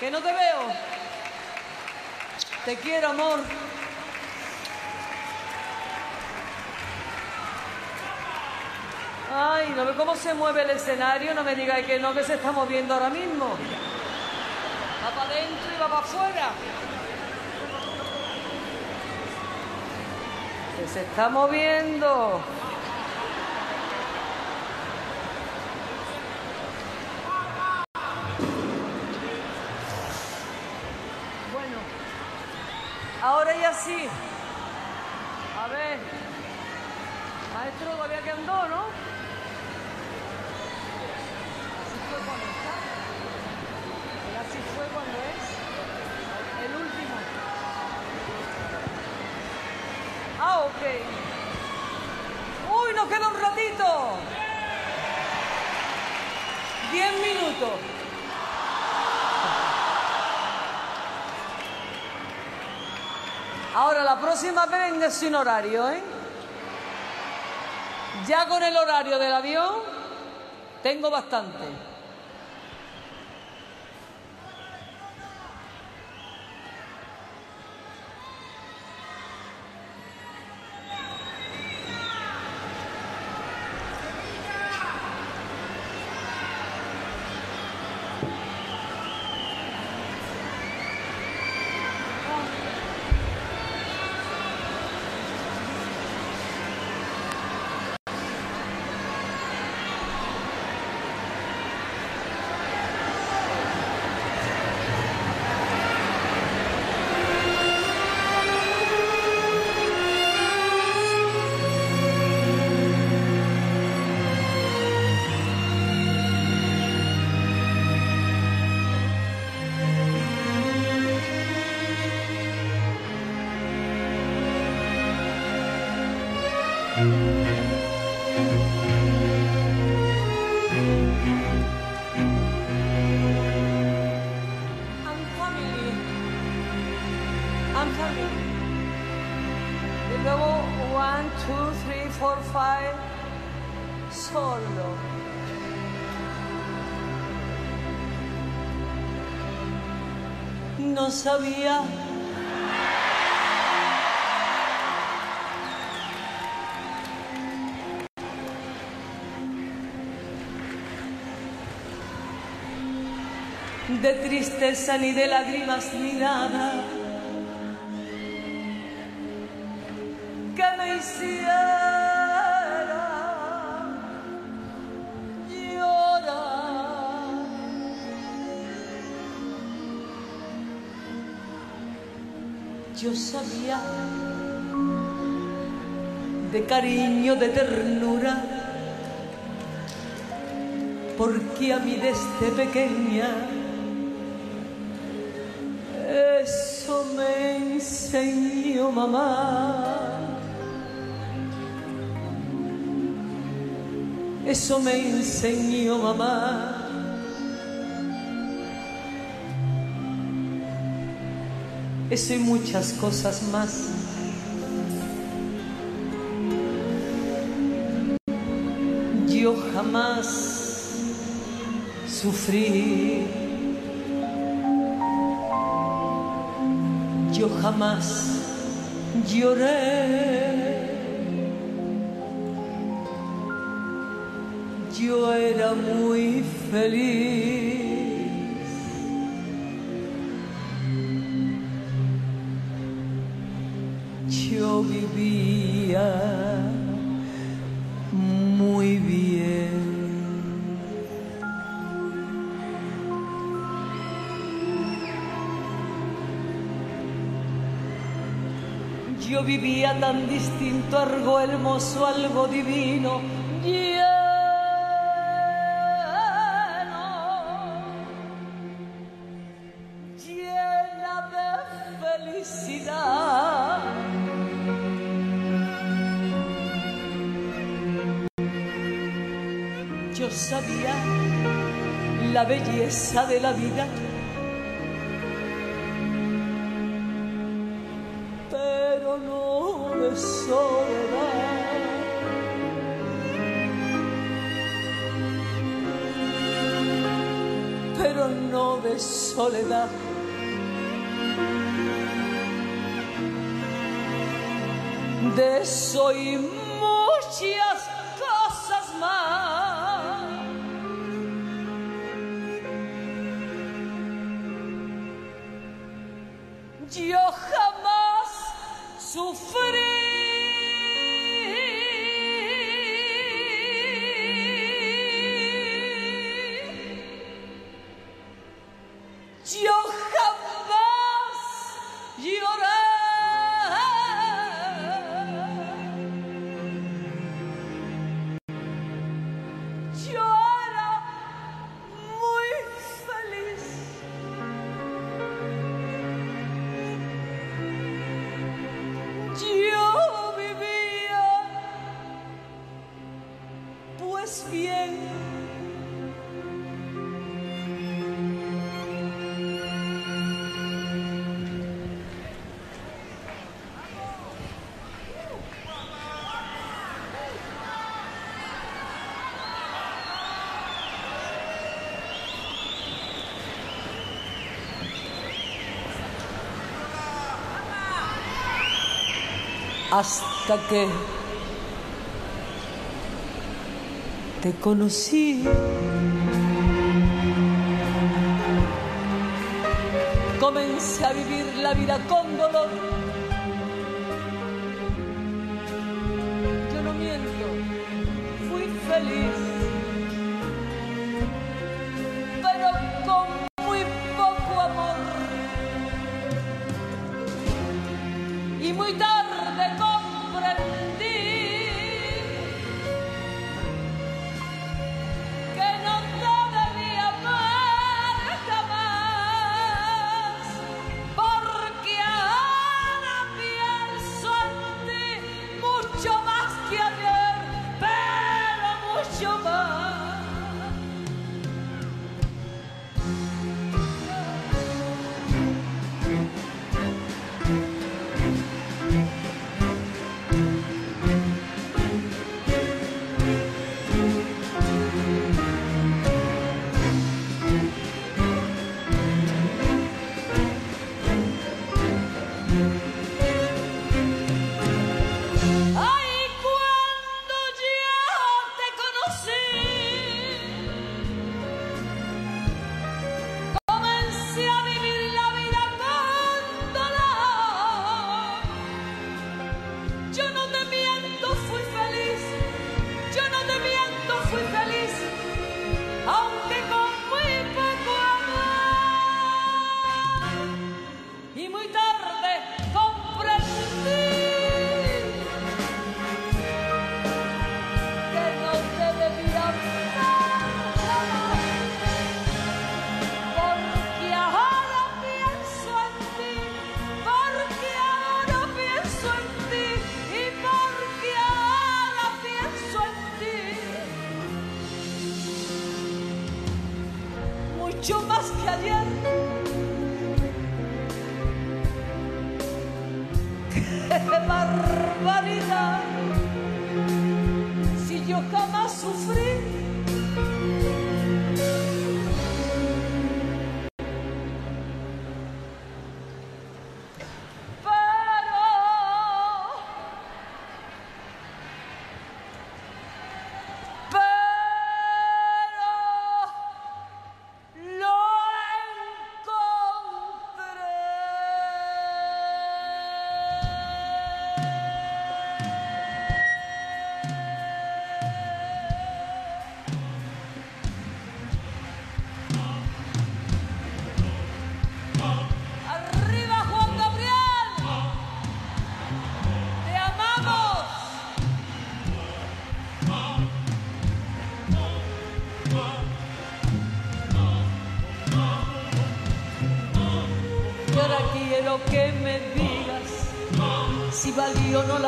que no te veo. Te quiero, amor. Ay, ¿no ve cómo se mueve el escenario? No me digáis que no, que se está moviendo ahora mismo. Va para adentro y va para afuera. Que se está moviendo. Ahora ya sí. A ver. Maestro, todavía que andó, ¿no? Así fue cuando está. Él así fue cuando es. El último. Ah, ok. Uy, nos queda un ratito. Diez minutos. Ahora, la próxima vez venga sin horario, ¿eh? Ya con el horario del avión tengo bastante. Sabía. de tristeza ni de lágrimas ni nada que me hiciera Yo sabía de cariño, de ternura, porque a mí desde pequeña eso me enseñó mamá. Eso me enseñó mamá. Eso y muchas cosas más. Yo jamás sufrí. Yo jamás lloré. Yo era muy feliz. Vivía tan distinto, algo hermoso, algo divino, lleno, llena de felicidad. Yo sabía la belleza de la vida. soledad. De soy mucha. hasta que te conocí. Comencé a vivir la vida con dolor. Yo no miento, fui feliz.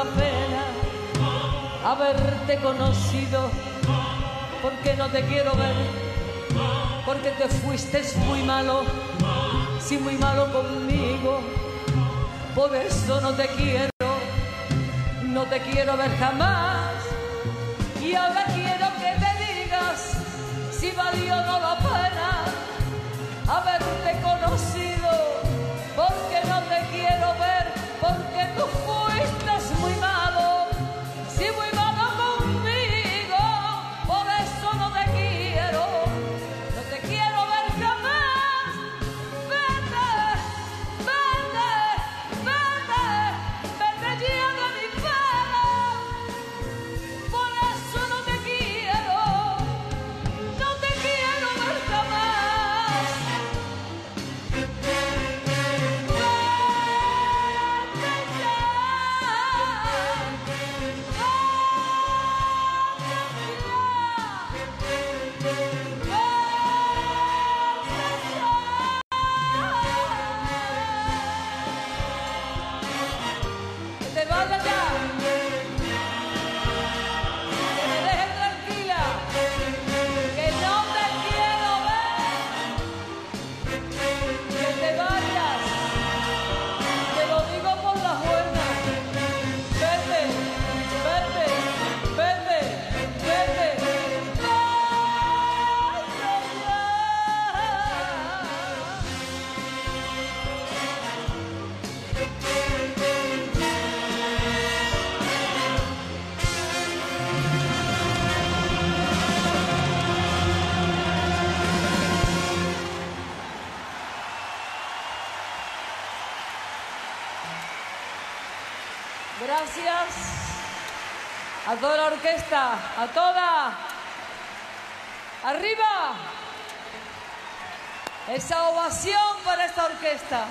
pena haberte conocido, porque no te quiero ver, porque te fuiste muy malo, sí muy malo conmigo, por eso no te quiero, no te quiero ver jamás, y ahora quiero que me digas si valió a toda la orquesta, a toda. Arriba. Esa ovación para esta orquesta.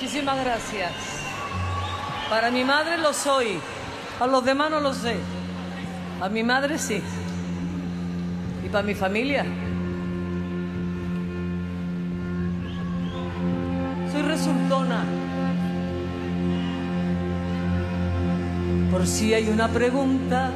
Muchísimas gracias. Para mi madre lo soy, a los demás no lo sé. A mi madre sí. Y para mi familia. Soy resultona. Por si hay una pregunta.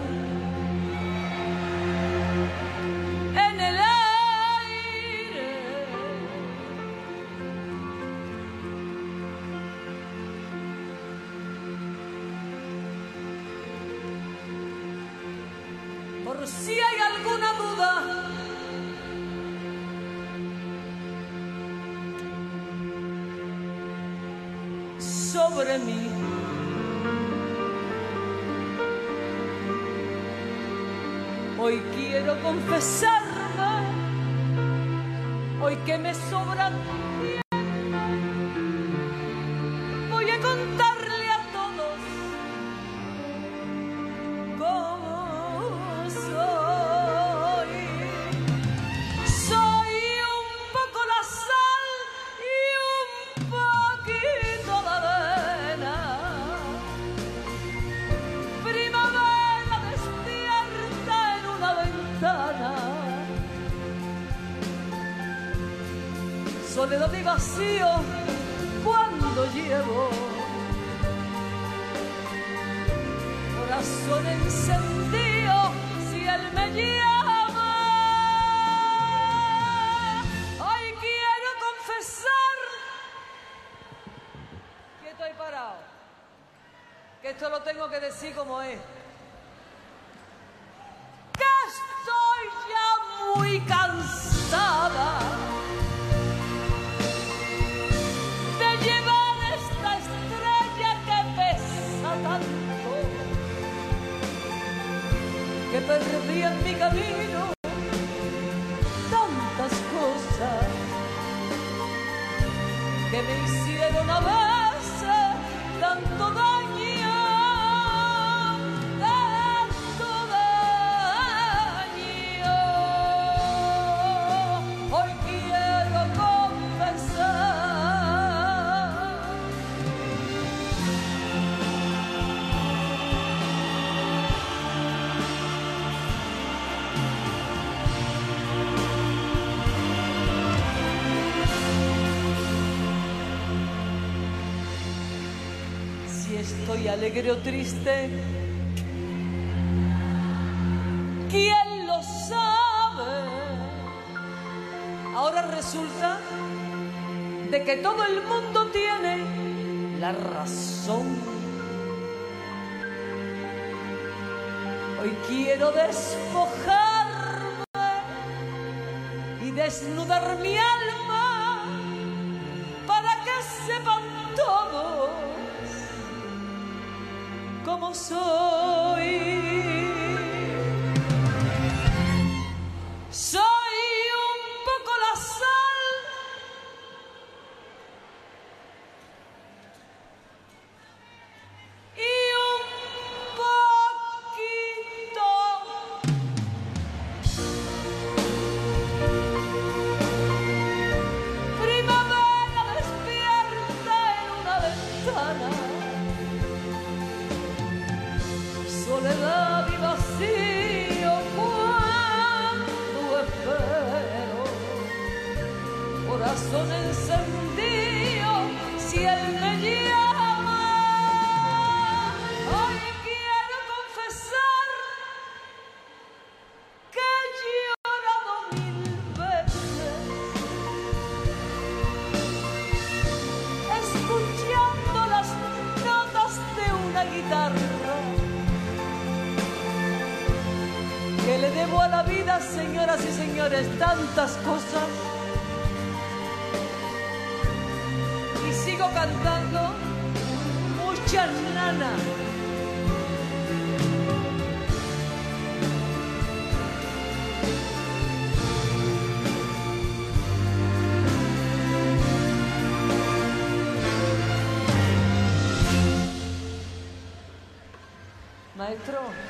Estoy alegre o triste. ¿Quién lo sabe? Ahora resulta de que todo el mundo tiene la razón. Hoy quiero despojarme y desnudar mi alma cómo Maestro, le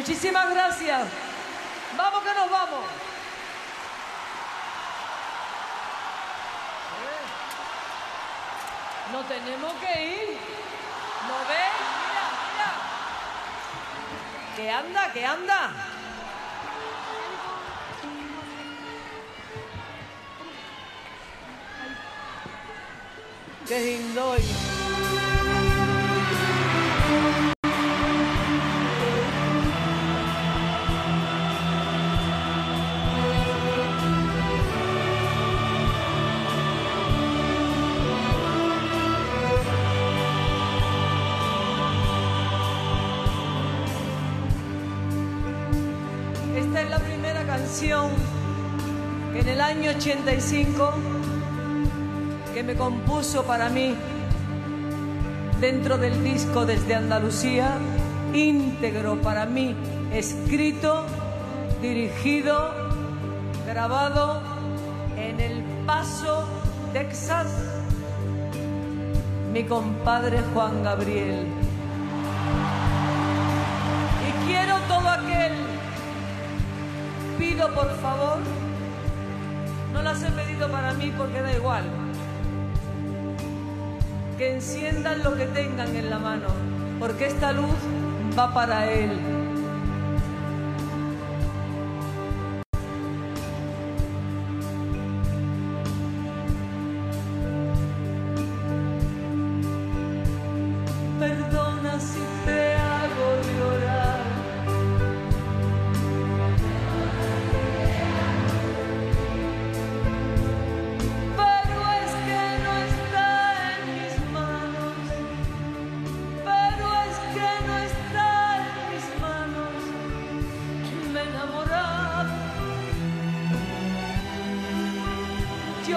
Muchísimas gracias. Vamos que nos vamos. No tenemos que ir. ¿No ves? Mira, mira. Que anda, que anda. Qué lindo. 85 que me compuso para mí dentro del disco desde Andalucía, íntegro para mí, escrito, dirigido, grabado en El Paso, Texas, mi compadre Juan Gabriel. Y quiero todo aquel, pido por favor, no las he pedido para mí porque da igual, que enciendan lo que tengan en la mano, porque esta luz va para él.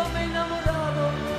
Yo me he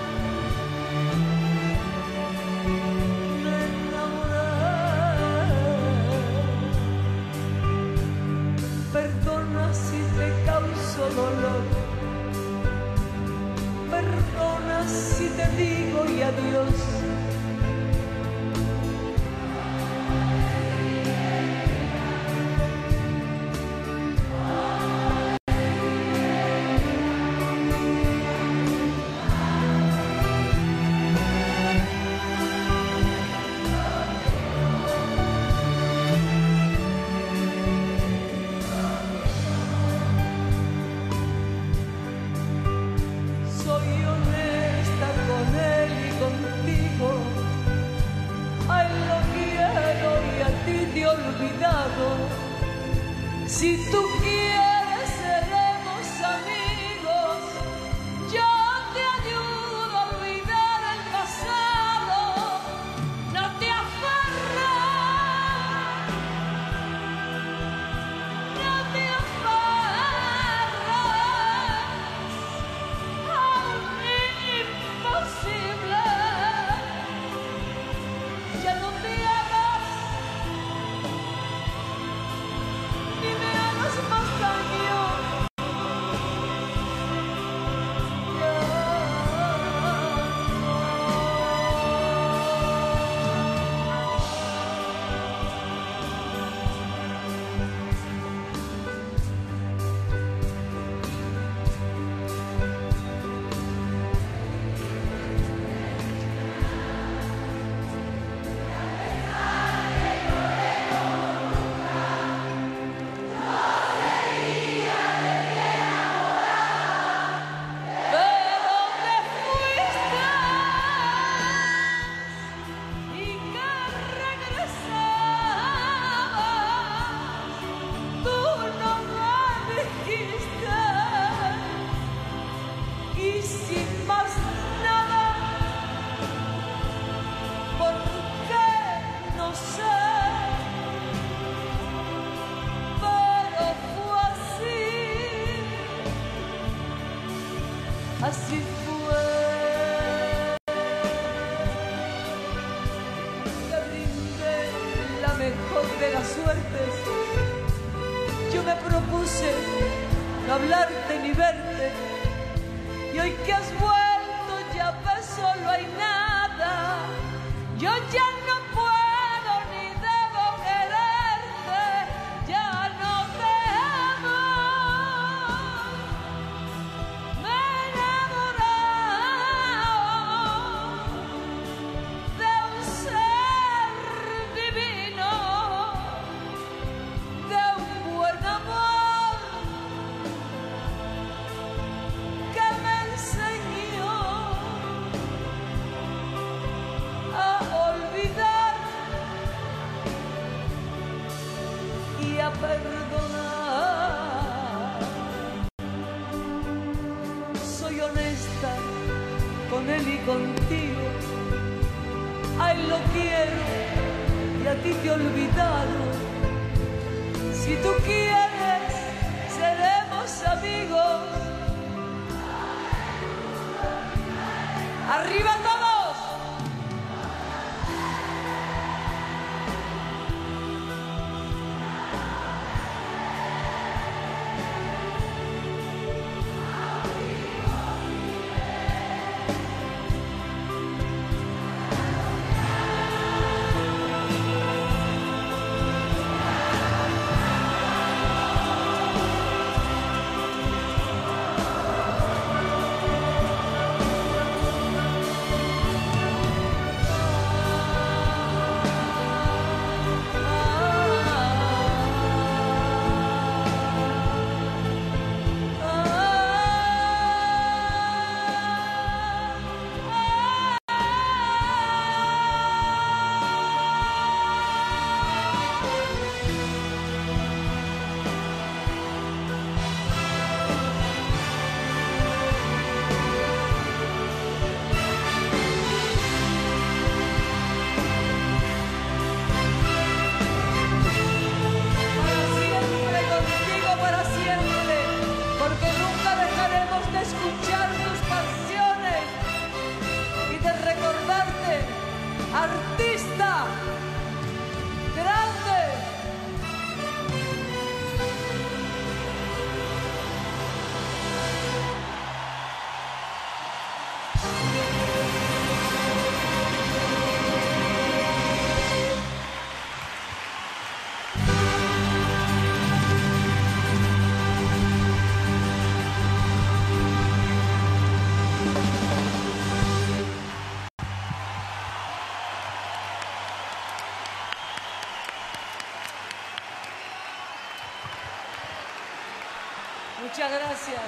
Muchas gracias.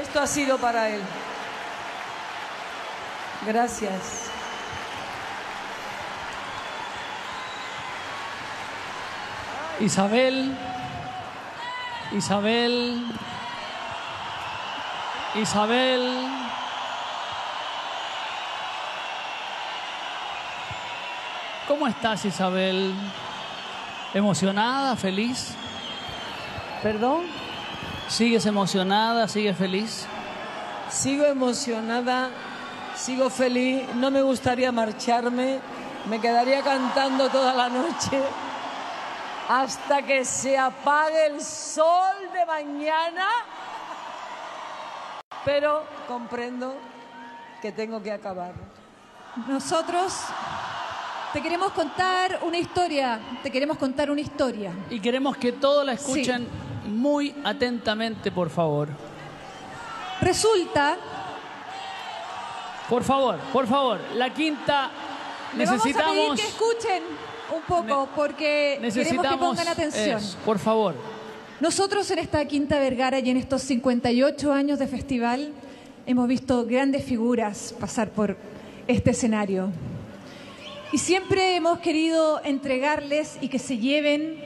Esto ha sido para él. Gracias. Isabel, Isabel, Isabel. ¿Cómo estás, Isabel? ¿Emocionada, feliz? ¿Perdón? ¿Sigues emocionada, sigues feliz? Sigo emocionada, sigo feliz, no me gustaría marcharme, me quedaría cantando toda la noche hasta que se apague el sol de mañana, pero comprendo que tengo que acabar. Nosotros te queremos contar una historia, te queremos contar una historia. Y queremos que todos la escuchen muy atentamente, por favor. Resulta, Por favor, por favor. La quinta le vamos a pedir necesitamos. que escuchen un poco porque queremos que pongan atención. por favor. Nosotros en esta Quinta Vergara y en estos 58 años de festival hemos visto grandes figuras pasar por este escenario. Y siempre hemos querido entregarles y que se lleven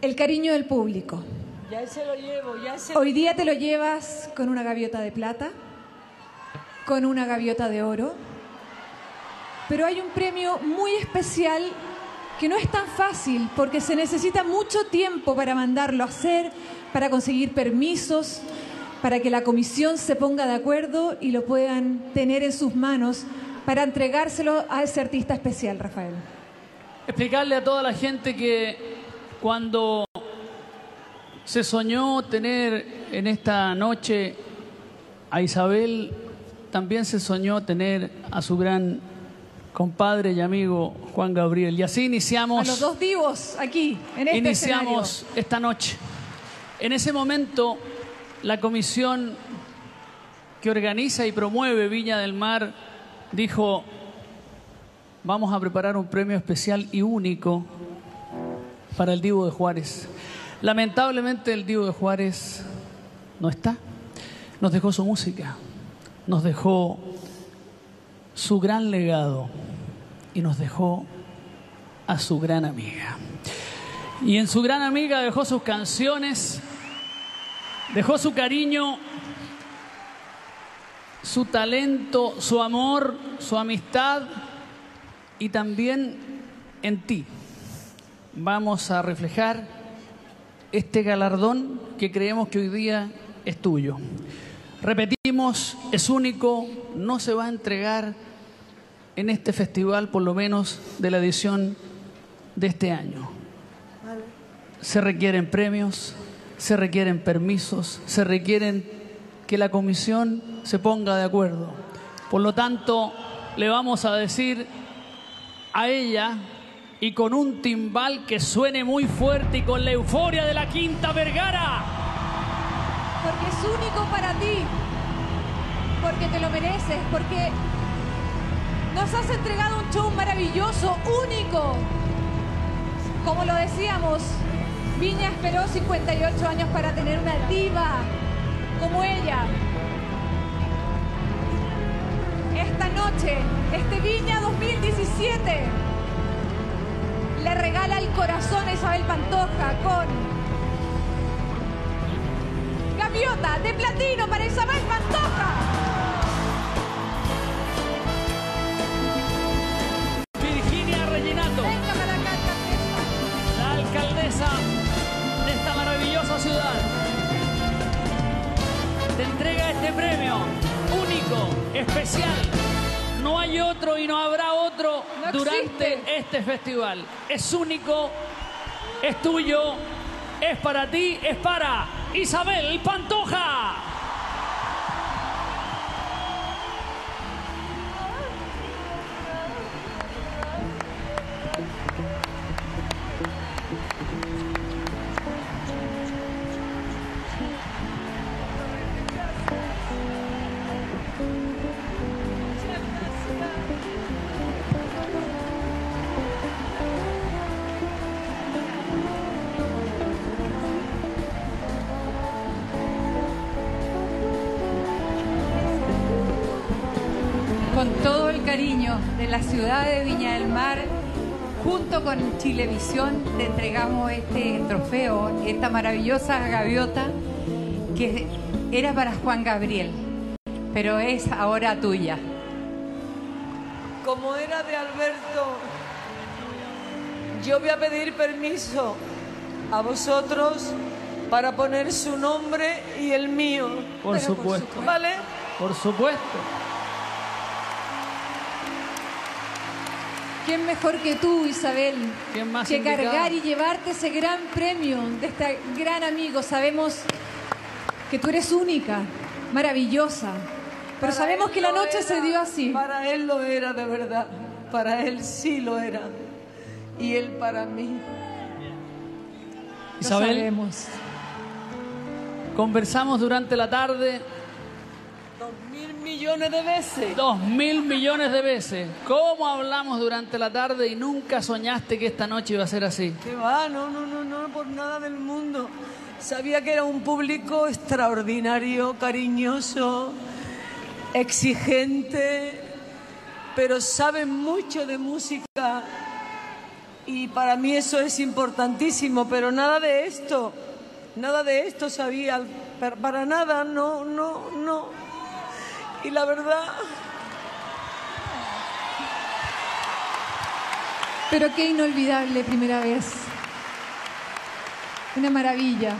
el cariño del público. Ya se lo llevo, ya se Hoy día te lo llevas con una gaviota de plata, con una gaviota de oro, pero hay un premio muy especial que no es tan fácil porque se necesita mucho tiempo para mandarlo a hacer, para conseguir permisos, para que la comisión se ponga de acuerdo y lo puedan tener en sus manos para entregárselo a ese artista especial, Rafael. Explicarle a toda la gente que cuando se soñó tener en esta noche a Isabel, también se soñó tener a su gran compadre y amigo Juan Gabriel. Y así A iniciamos, los dos divos aquí, en este iniciamos esta noche. En ese momento, la comisión que organiza y promueve Viña del Mar dijo, vamos a preparar un premio especial y único para el Divo de Juárez. Lamentablemente el Divo de Juárez no está. Nos dejó su música, nos dejó su gran legado y nos dejó a su gran amiga. Y en su gran amiga dejó sus canciones, dejó su cariño, su talento, su amor, su amistad y también en ti. Vamos a reflejar este galardón que creemos que hoy día es tuyo. Repetimos, es único, no se va a entregar en este festival, por lo menos de la edición de este año. Se requieren premios, se requieren permisos, se requieren que la comisión se ponga de acuerdo. Por lo tanto, le vamos a decir a ella y con un timbal que suene muy fuerte y con la euforia de la Quinta Vergara. Porque es único para ti, porque te lo mereces, porque nos has entregado un show maravilloso, único. Como lo decíamos, Viña esperó 58 años para tener una diva como ella. Esta noche, este Viña 2017, le regala el corazón a Isabel Pantoja con Gaviota de platino para Isabel Pantoja. Único, especial. No hay otro y no habrá otro No durante existe. este festival. Es único, es tuyo, es para ti, es para Isabel Pantoja. Con Chilevisión, te entregamos este trofeo, esta maravillosa gaviota que era para Juan Gabriel, pero es ahora tuya. Como era de Alberto, yo voy a pedir permiso a vosotros para poner su nombre y el mío. Por supuesto. ¿Vale? Por supuesto. ¿Quién mejor que tú, Isabel? ¿Quién más que indicado? cargar y llevarte ese gran premio de este gran amigo. Sabemos que tú eres única, maravillosa. Pero Para sabemos que la noche era, se dio así. Para él lo era de verdad. Para él sí lo era. Y él para mí. Lo Isabel, sabemos. conversamos durante la tarde millones de veces. dos mil millones de veces. ¿Cómo hablamos durante la tarde y nunca soñaste que esta noche iba a ser así? Que va, no, no, no, no, por nada del mundo. Sabía que era un público extraordinario, cariñoso, exigente, pero saben mucho de música y para mí eso es importantísimo, pero nada de esto, nada de esto sabía, para nada, no, no, no. Y la verdad, Pero qué inolvidable primera vez. Una maravilla.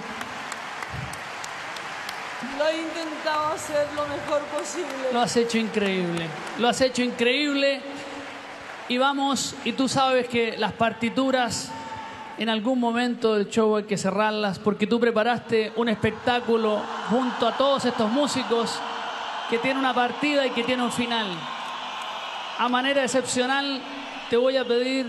Lo he intentado hacer lo mejor posible. Lo has hecho increíble. Lo has hecho increíble. Y vamos, y tú sabes que las partituras en algún momento del show hay que cerrarlas porque tú preparaste un espectáculo junto a todos estos músicos que tiene una partida y que tiene un final. A manera excepcional te voy a pedir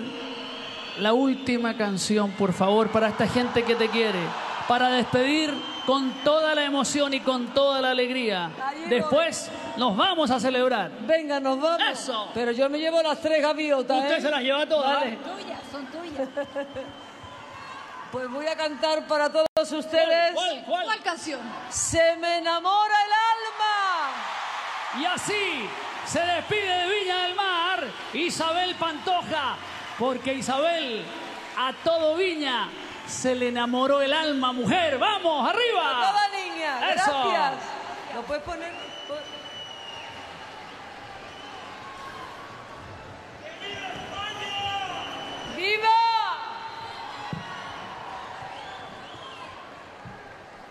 la última canción, por favor, para esta gente que te quiere, para despedir con toda la emoción y con toda la alegría. Después nos vamos a celebrar. Venga, nos vamos. Eso. Pero yo me llevo las tres gaviotas. Usted ¿eh? se las lleva todas. Vale. Tuyas, son tuyas. Pues voy a cantar para todos ustedes. ¿Cuál, cuál? ¿Cuál canción? Se me enamora el alma. Y así se despide de Viña del Mar Isabel Pantoja, porque Isabel a todo Viña se le enamoró el alma, mujer. ¡Vamos, arriba! Toda niña. Eso. Gracias. ¿Lo puedes poner? ¡Viva! ¡Ay! Se